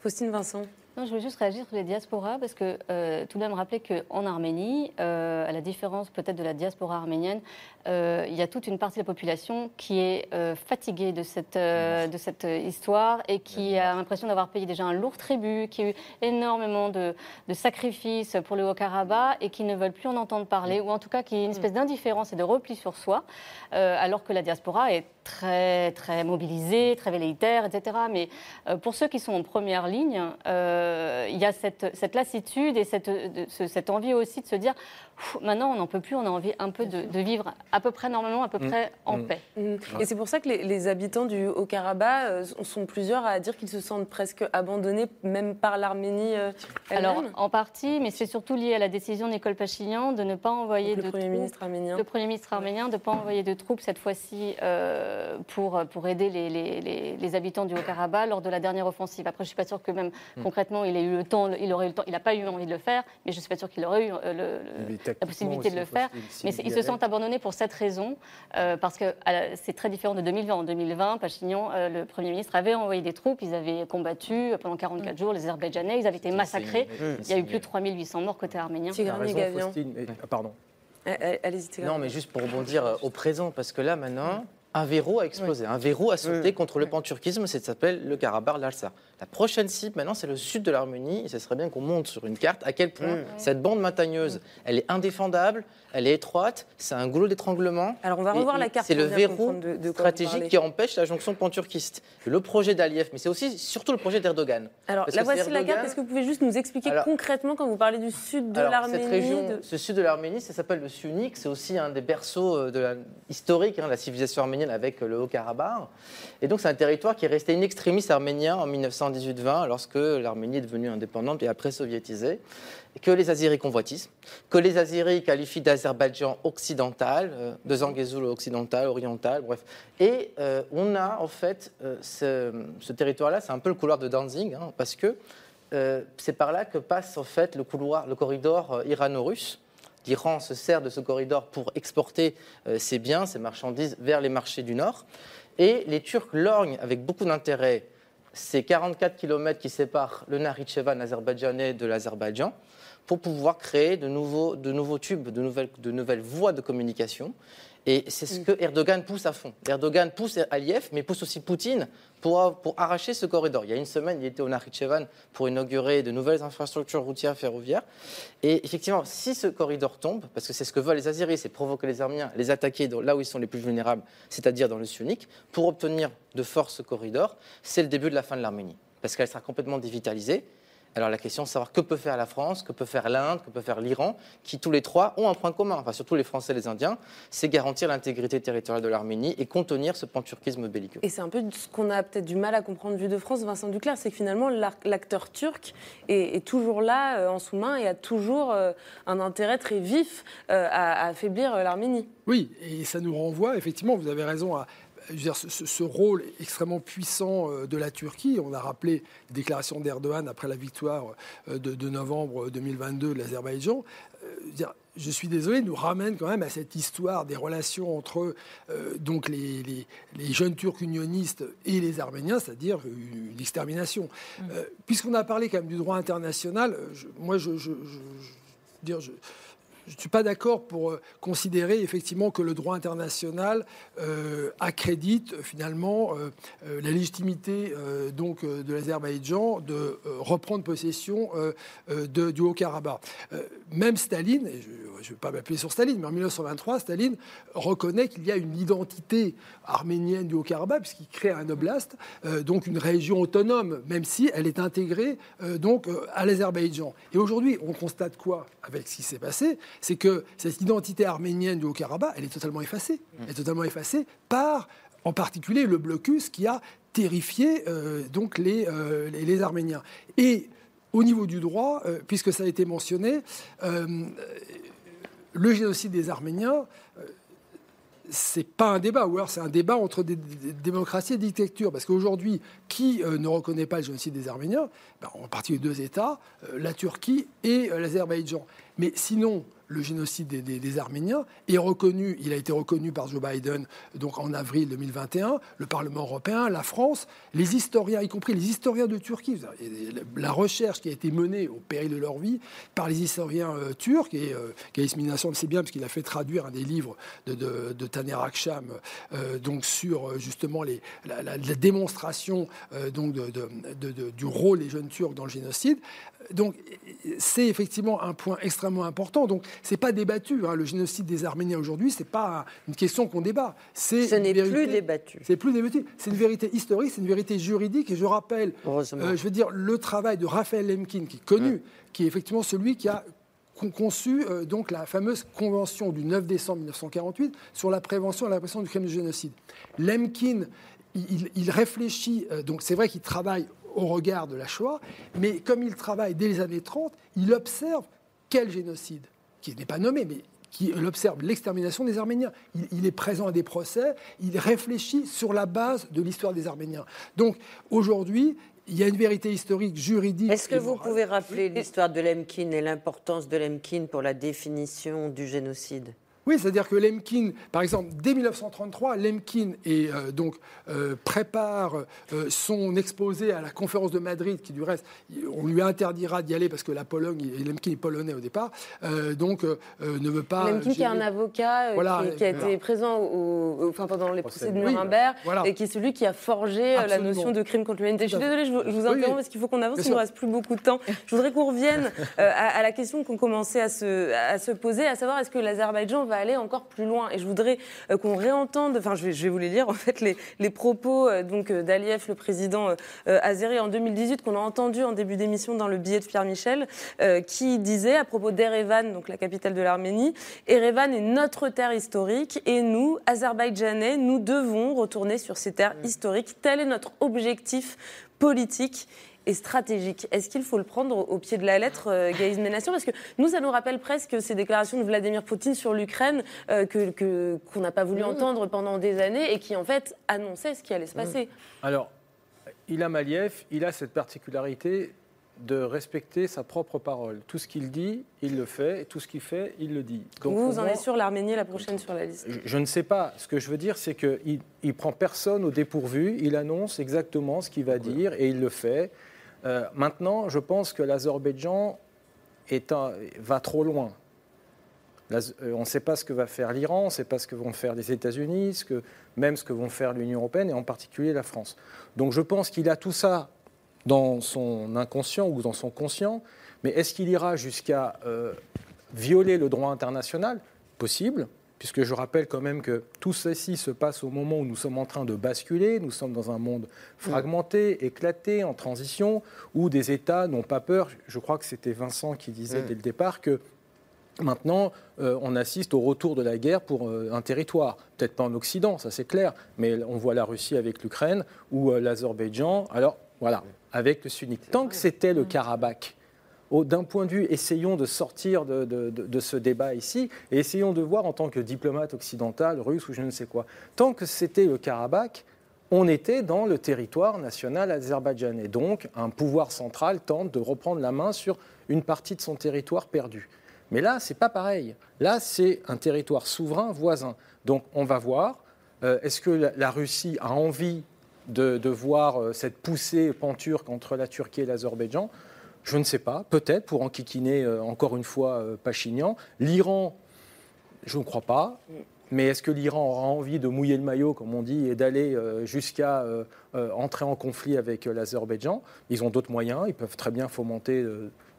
Faustine Vincent Non, je voulais juste réagir sur les diasporas parce que euh, tout de même rappeler qu'en Arménie, euh, à la différence peut-être de la diaspora arménienne, euh, il y a toute une partie de la population qui est fatiguée de cette, de cette histoire et qui a l'impression d'avoir payé déjà un lourd tribut, qui a eu énormément de, de sacrifices pour le Haut-Karabakh et qui ne veulent plus en entendre parler, ou en tout cas qui a une espèce d'indifférence et de repli sur soi, alors que la diaspora est très, très mobilisée, très velléitaire, etc. Mais pour ceux qui sont en première ligne, euh, il y a cette, lassitude et cette, cette, envie aussi de se dire maintenant on n'en peut plus, on a envie un peu de, vivre à peu près normalement, à peu mm. près en mm. paix. Mm. Et c'est pour ça que les, habitants du Haut-Karabakh euh, sont plusieurs à dire qu'ils se sentent presque abandonnés, même par l'Arménie euh, Alors en partie, mais c'est surtout lié à la décision de Nicole Pachignan de ne pas envoyer de le Premier ministre arménien. Le Premier ministre arménien de ne pas envoyer de troupes cette fois-ci pour, pour aider les, les, habitants du Haut-Karabakh lors de la dernière offensive. Après, je ne suis pas sûre que même concrètement il ait eu le temps, il aurait eu le temps, il n'a pas eu envie de le faire, mais je ne suis pas sûre qu'il aurait eu le, la possibilité de le faire. Mais ils se sentent abandonnés pour cette raison, euh, parce que c'est très différent de 2020. En 2020, Pachignan, euh, le Premier ministre, avait envoyé des troupes, ils avaient combattu pendant 44 mm. jours les Azerbaïdjanais, ils avaient été massacrés. Il y a eu plus de 3800 morts côté arménien. Pardon. Allez-y, Non, mais juste pour rebondir euh, au présent, parce que là, maintenant, un verrou a explosé. Un verrou a sauté contre le panturquisme, ça s'appelle le Karabakh, l'Alsa. La prochaine cible, maintenant, c'est le sud de l'Arménie. Et ce serait bien qu'on monte sur une carte à quel point cette bande montagneuse, elle est indéfendable, elle est étroite, c'est un goulot d'étranglement. Alors, on va revoir la carte. C'est le verrou stratégique qui empêche la jonction panturquiste. Le projet d'Aliyev, mais c'est aussi surtout le projet d'Erdogan. Alors, la voici la carte. Est-ce que vous pouvez juste nous expliquer concrètement quand vous parlez du sud de l'Arménie Cette région, ce sud de l'Arménie, ça s'appelle le Sunik. C'est aussi un des berceaux euh, de la, historiques hein, de la civilisation arménienne avec le Haut-Karabakh. Et donc, c'est un territoire qui est resté in extremis arménien en 1918-20, lorsque l'Arménie est devenue indépendante et après soviétisée, que les Azeris convoitisent, que les Azeris qualifient d'Azerbaïdjan occidental, euh, de Zangezul occidental, oriental, bref. Et euh, on a en fait euh, ce, territoire-là, c'est un peu le couloir de Danzig, hein, parce que c'est par là que passe en fait le couloir, le corridor irano-russe L'Iran se sert de ce corridor pour exporter euh, ses biens, ses marchandises vers les marchés du Nord. Et les Turcs lorgnent avec beaucoup d'intérêt ces 44 km qui séparent le Nakhichevan azerbaïdjanais de l'Azerbaïdjan pour pouvoir créer de nouveaux, tubes, de nouvelles voies de communication. Et c'est ce mm. que Erdogan pousse à fond. Erdogan pousse Aliyev, mais pousse aussi Poutine pour, pour arracher ce corridor. Il y a une semaine, il était au Nakhichevan pour inaugurer de nouvelles infrastructures routières ferroviaires. Et effectivement, si ce corridor tombe, parce que c'est ce que veulent les Azeris, c'est provoquer les Arméniens, les attaquer là où ils sont les plus vulnérables, c'est-à-dire dans le Sunnik, pour obtenir de force ce corridor, c'est le début de la fin de l'Arménie. Parce qu'elle sera complètement dévitalisée alors la question, c'est de savoir que peut faire la France, que peut faire l'Inde, que peut faire l'Iran, qui tous les trois ont un point commun, enfin surtout les Français et les Indiens, c'est garantir l'intégrité territoriale de l'Arménie et contenir ce panturquisme belliqueux. Et c'est un peu ce qu'on a peut-être du mal à comprendre vu de France, Vincent Duclerc, c'est que finalement l'acteur turc est, toujours là euh, en sous-main et a toujours euh, un intérêt très vif euh, à, à affaiblir l'Arménie. Oui, et ça nous renvoie, effectivement, vous avez raison, à, ce, rôle extrêmement puissant euh, de la Turquie. On a rappelé les déclarations d'Erdogan après la victoire euh, de, novembre 2022 de l'Azerbaïdjan. Euh, je suis désolé, nous ramène quand même à cette histoire des relations entre donc les, jeunes Turcs unionistes et les Arméniens, c'est-à-dire une extermination. Mmh. Puisqu'on a parlé quand même du droit international, moi je, je, je, je je ne suis pas d'accord pour euh, considérer effectivement que le droit international euh, accrédite finalement euh, la légitimité donc de l'Azerbaïdjan de reprendre possession du Haut-Karabakh. même Staline, je ne vais pas m'appuyer sur Staline, mais en 1923, Staline reconnaît qu'il y a une identité arménienne du Haut-Karabakh puisqu'il crée un oblast, donc une région autonome, même si elle est intégrée donc à l'Azerbaïdjan. Et aujourd'hui, on constate quoi avec ce qui s'est passé? C'est que cette identité arménienne du Haut-Karabakh, elle est totalement effacée. Elle est totalement effacée par, en particulier, le blocus qui a terrifié euh, donc euh, les, les, Arméniens. Et au niveau du droit, euh, puisque ça a été mentionné, le génocide des Arméniens, c'est pas un débat, ou alors c'est un débat entre des, démocraties et des dictatures. Parce qu'aujourd'hui, qui ne reconnaît pas le génocide des Arméniens? Ben, En partie les deux États, la Turquie et l'Azerbaïdjan. Mais sinon, le génocide des, Arméniens est reconnu, il a été reconnu par Joe Biden donc en avril 2021, le Parlement européen, la France, les historiens, y compris les historiens de Turquie, la recherche qui a été menée au péril de leur vie par les historiens euh, turcs, et euh, Gaïs Minassian le sait bien parce qu'il a fait traduire un des livres de, Taner Aksham euh, donc sur justement les, la, démonstration donc du rôle des jeunes Turcs dans le génocide. Donc c'est effectivement un point extrêmement important. Donc c'est pas débattu. Hein. Le génocide des Arméniens aujourd'hui, c'est pas une question qu'on débat. C'est Ce n'est plus débattu. C'est plus débattu. C'est une vérité historique, c'est une vérité juridique. Et je rappelle, euh, je veux dire, le travail de Raphaël Lemkin, qui est connu, qui est effectivement celui qui a conçu euh, donc la fameuse convention du 9 décembre 1948 sur la prévention et la répression du crime de génocide. Lemkin, il, réfléchit, euh, donc c'est vrai qu'il travaille au regard de la Shoah, mais comme il travaille dès les années 30, il observe quel génocide qui n'est pas nommé, mais qui observe l'extermination des Arméniens. Il, est présent à des procès, il réfléchit sur la base de l'histoire des Arméniens. Donc aujourd'hui, il y a une vérité historique, juridique. Est-ce que vous pouvez rappeler l'histoire de Lemkin et l'importance de Lemkin pour la définition du génocide? Oui, c'est-à-dire que Lemkin, par exemple, dès 1933, Lemkin et, euh, donc, euh, prépare euh, son exposé à la conférence de Madrid, qui du reste, on lui interdira d'y aller parce que la Pologne, et Lemkin est polonais au départ, donc ne veut pas. Lemkin qui est un avocat qui, a été présent au, enfin, pendant les procès de Nuremberg et qui est celui qui a forgé la notion de crime contre l'humanité. Je suis désolée, je vous, interromps parce qu'il faut qu'on avance, il ne nous reste plus beaucoup de temps. Je voudrais qu'on revienne à, la question qu'on commençait à se, à se poser, à savoir est-ce que l'Azerbaïdjan va aller encore plus loin. Et je voudrais euh, qu'on réentende, enfin je vais, je vais, vous les lire, en fait, les, les propos euh, donc euh, d'Aliyev, le président azéri, en 2018, qu'on a entendu en début d'émission dans le billet de Pierre Michel, qui disait à propos d'Erevan, donc la capitale de l'Arménie, Erevan est notre terre historique et nous, Azerbaïdjanais, nous devons retourner sur ces terres historiques. Tel est notre objectif politique stratégique. Est-ce qu'il faut le prendre au pied de la lettre, euh, Gaïs Ménation? Parce que nous, ça nous rappelle presque ces déclarations de Vladimir Poutine sur l'Ukraine euh, que, qu'on n'a pas voulu mmh. entendre pendant des années et qui, en fait, annonçaient ce qui allait se passer. Mmh. Alors, Ilham Aliyev, il a cette particularité de respecter sa propre parole. Tout ce qu'il dit, il le fait, et tout ce qu'il fait, il le dit. Donc, vous, en êtes sur l'Arménie, la prochaine sur la liste? je, ne sais pas. Ce que je veux dire, c'est qu'il ne prend personne au dépourvu, il annonce exactement ce qu'il va dire, et il le fait. Euh, maintenant, je pense que l'Azerbaïdjan va trop loin. Euh, on ne sait pas ce que va faire l'Iran, on ne sait pas ce que vont faire les États-Unis, même ce que vont faire l'Union européenne et en particulier la France. Donc je pense qu'il a tout ça dans son inconscient ou dans son conscient, mais est-ce qu'il ira jusqu'à euh, violer le droit international? Possible puisque je rappelle quand même que tout ceci se passe au moment où nous sommes en train de basculer, nous sommes dans un monde fragmenté, éclaté, en transition, où des États n'ont pas peur. Je crois que c'était Vincent qui disait dès le départ que Maintenant, euh, on assiste au retour de la guerre pour euh, un territoire. Peut-être pas en Occident, ça c'est clair, mais on voit la Russie avec l'Ukraine ou euh, l'Azerbaïdjan. Alors voilà, avec le sunnite. Tant que c'était le Karabakh, d'un point de vue, essayons de sortir de, ce débat ici et essayons de voir en tant que diplomate occidental, russe ou je ne sais quoi. Tant que c'était le Karabakh, on était dans le territoire national azerbaïdjanais. Donc, un pouvoir central tente de reprendre la main sur une partie de son territoire perdu. Mais là, c'est pas pareil. Là, c'est un territoire souverain voisin. Donc, on va voir. Euh, est-ce que la, Russie a envie de, voir euh, cette poussée panturque entre la Turquie et l'Azerbaïdjan? Je ne sais pas, peut-être pour enquiquiner euh, encore une fois euh, Pachignan. L'Iran, je ne crois pas. Mais est-ce que l'Iran aura envie de mouiller le maillot, comme on dit, et d'aller euh, jusqu'à entrer en conflit avec l'Azerbaïdjan? Ils ont d'autres moyens, ils peuvent très bien fomenter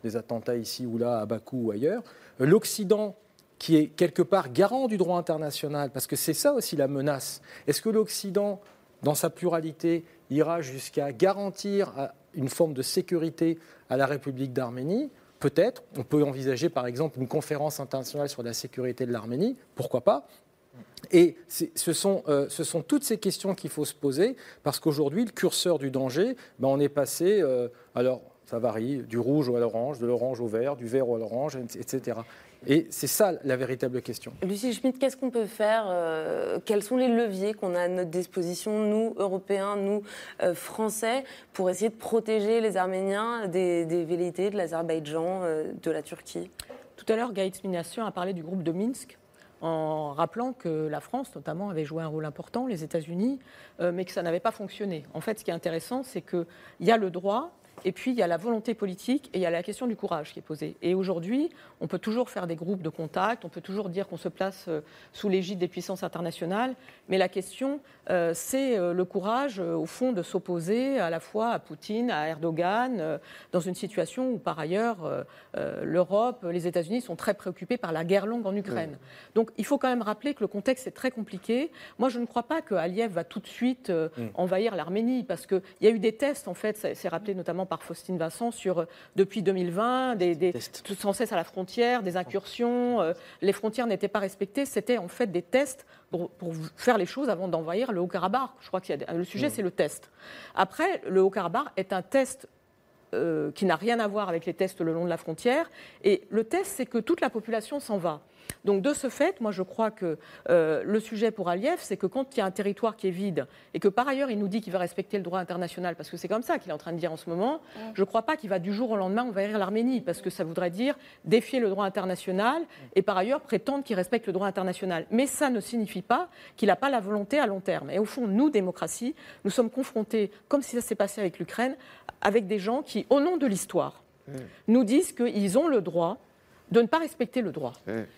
des attentats ici ou là, à Bakou ou ailleurs. L'Occident, qui est quelque part garant du droit international, parce que c'est ça aussi la menace. Est-ce que l'Occident, dans sa pluralité, ira jusqu'à garantir une forme de sécurité à la République d'Arménie. Peut-être, on peut envisager par exemple une conférence internationale sur la sécurité de l'Arménie, pourquoi pas? Et ce sont, euh, ce sont, toutes ces questions qu'il faut se poser, parce qu'aujourd'hui, le curseur du danger, ben, on est passé, euh, alors ça varie, du rouge à l'orange, de l'orange au vert, du vert à l'orange, etc. Et c'est ça la véritable question. Lucie Schmitt, qu'est-ce qu'on peut faire euh, Quels sont les leviers qu'on a à notre disposition, nous, Européens, nous, euh, Français, pour essayer de protéger les Arméniens des, des velléités de l'Azerbaïdjan, euh, de la Turquie? Tout à l'heure, Gaït Minassian a parlé du groupe de Minsk en rappelant que la France, notamment, avait joué un rôle important, les États-Unis, euh, mais que ça n'avait pas fonctionné. En fait, ce qui est intéressant, c'est qu'il y a le droit, et puis, il y a la volonté politique et il y a la question du courage qui est posée. Et aujourd'hui, on peut toujours faire des groupes de contact, on peut toujours dire qu'on se place euh, sous l'égide des puissances internationales, mais la question, euh, c'est euh, le courage, au fond, de s'opposer à la fois à Poutine, à Erdogan, dans une situation où, par ailleurs, l'Europe, les États-Unis sont très préoccupés par la guerre longue en Ukraine. Donc, il faut quand même rappeler que le contexte est très compliqué. Moi, je ne crois pas que Aliyev va tout de suite mm. envahir l'Arménie, parce qu'il y a eu des tests, en fait, c'est rappelé notamment par Faustine Vincent sur, euh, depuis 2020, des, des sans cesse à la frontière, des incursions. Euh, les frontières n'étaient pas respectées. C'était en fait des tests pour, faire les choses avant d'envahir le Haut-Karabakh. Je crois que le sujet, c'est le test. Après, le Haut-Karabakh est un test euh, qui n'a rien à voir avec les tests le long de la frontière. Et le test, c'est que toute la population s'en va. Donc de ce fait, moi je crois que euh, le sujet pour Aliyev, c'est que quand il y a un territoire qui est vide et que par ailleurs il nous dit qu'il va respecter le droit international, parce que c'est comme ça qu'il est en train de dire en ce moment, je ne crois pas qu'il va du jour au lendemain envahir l'Arménie, parce que ça voudrait dire défier le droit international et par ailleurs prétendre qu'il respecte le droit international. Mais ça ne signifie pas qu'il n'a pas la volonté à long terme. Et au fond, nous, démocratie, nous sommes confrontés, comme si ça s'est passé avec l'Ukraine, avec des gens qui, au nom de l'histoire, nous disent qu'ils ont le droit de ne pas respecter le droit.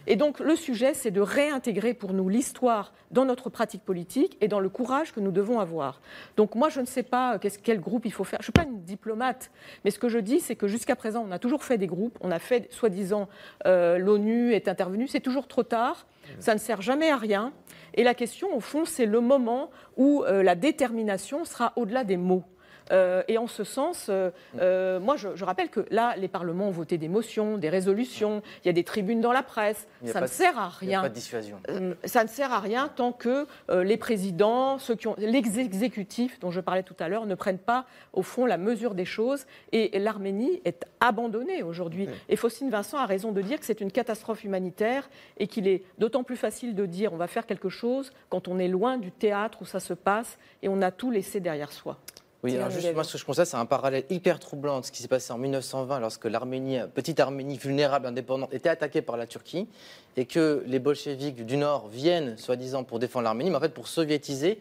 Et donc le sujet, c'est de réintégrer pour nous l'histoire dans notre pratique politique et dans le courage que nous devons avoir. Donc moi, je ne sais pas quel groupe il faut faire. Je ne suis pas une diplomate, mais ce que je dis, c'est que jusqu'à présent, on a toujours fait des groupes, on a fait, soi-disant, euh, l'ONU est intervenue, c'est toujours trop tard, ça ne sert jamais à rien. Et la question, au fond, c'est le moment où euh, la détermination sera au-delà des mots. Euh, et en ce sens, euh, euh, moi, je, rappelle que là, les parlements ont voté des motions, des résolutions, il y a des tribunes dans la presse. Ça ne sert à rien. pas de dissuasion. ça ne sert à rien tant que les présidents, ceux qui ont l'exécutif dont je parlais tout à l'heure, ne prennent pas au fond la mesure des choses. Et, l'Arménie est abandonnée aujourd'hui. Et Faustine Vincent a raison de dire que c'est une catastrophe humanitaire et qu'il est d'autant plus facile de dire on va faire quelque chose quand on est loin du théâtre où ça se passe et on a tout laissé derrière soi. Oui, alors juste, moi, ce que je constate, c'est un parallèle hyper troublant de ce qui s'est passé en 1920 lorsque l'Arménie, petite Arménie vulnérable, indépendante, était attaquée par la Turquie et que les bolcheviks du Nord viennent, soi-disant, pour défendre l'Arménie, mais en fait pour soviétiser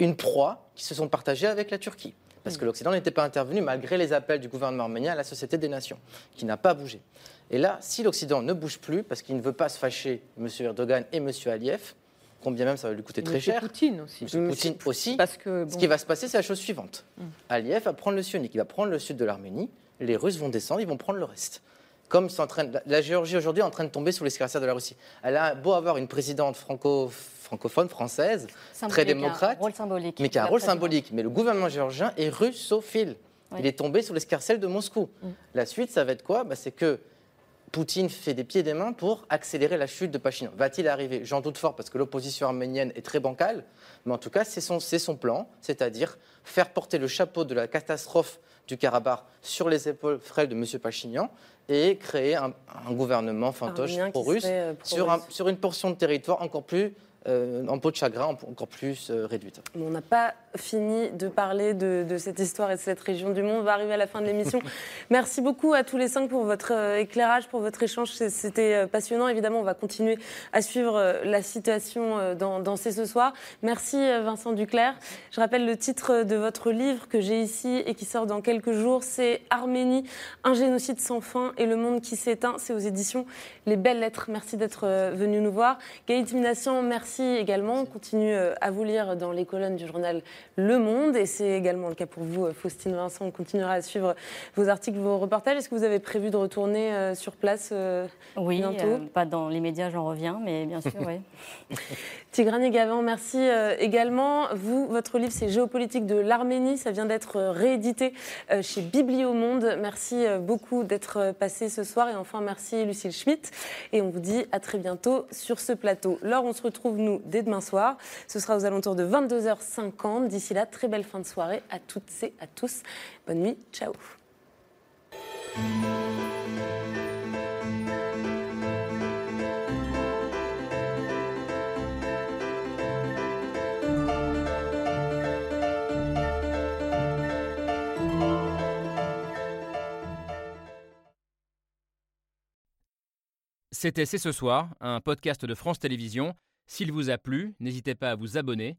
une proie qui se sont partagées avec la Turquie. Parce que mm. l'Occident n'était pas intervenu malgré les appels du gouvernement arménien à la Société des Nations, qui n'a pas bougé. Et là, si l'Occident ne bouge plus, parce qu'il ne veut pas se fâcher, M. Erdogan et M. Aliyev, combien même ça va lui coûter très cher. Poutine aussi. Poutine aussi. Parce que, Ce qui va se passer, c'est la chose suivante. Mm. Aliyev va prendre le Sionik, il va prendre le sud de l'Arménie, les Russes vont descendre, ils vont prendre le reste. Comme en train la Géorgie aujourd'hui est en train de tomber sous les de la Russie. Elle a beau avoir une présidente franco, francophone, française, très démocrate, mais qui a un rôle symbolique. Mais le gouvernement géorgien est russophile. Il est tombé sous l'escarcelle de Moscou. Mm. La suite, ça va être quoi? Bah, C'est que Poutine fait des pieds et des mains pour accélérer la chute de Pachinian. Va-t-il arriver? J'en doute fort parce que l'opposition arménienne est très bancale, mais en tout cas, c'est son, son, plan, c'est-à-dire faire porter le chapeau de la catastrophe du Karabakh sur les épaules frêles de M. Pachinian et créer un, gouvernement fantoche pro-russe euh, sur, sur, une portion de territoire encore plus euh, en peau de chagrin encore plus euh, réduite. On n'a pas fini de parler de, cette histoire et de cette région du monde. On va arriver à la fin de l'émission. Merci beaucoup à tous les cinq pour votre euh, éclairage, pour votre échange. C'était passionnant. Évidemment, on va continuer à suivre la situation dans, dans C'est ce soir. Merci Vincent Duclerc. Je rappelle le titre de votre livre que j'ai ici et qui sort dans quelques jours. C'est Arménie, un génocide sans fin et le monde qui s'éteint. C'est aux éditions Les Belles Lettres. Merci d'être venu nous voir. Gaël Minassian, merci également. On continue euh, à vous lire dans les colonnes du journal Le Monde. Et c'est également le cas pour vous, euh, Faustine Vincent. On continuera à suivre vos articles, vos reportages. Est-ce que vous avez prévu de retourner euh, sur place oui, bientôt? pas dans les médias, j'en reviens, mais bien sûr, oui. Tigrane et Gavin, merci également. Vous, votre livre, c'est Géopolitique de l'Arménie. Ça vient d'être réédité chez Bibliomonde. Merci beaucoup d'être passé ce soir. Et enfin, merci Lucille Schmitt. Et on vous dit à très bientôt sur ce plateau. Laure, on se retrouve nous dès demain soir. Ce sera aux alentours de 22h50. D'ici là, très belle fin de soirée à toutes et à tous. Bonne nuit, ciao. C'était C'est ce soir, un podcast de France Télévisions. S'il vous a plu, n'hésitez pas à vous abonner.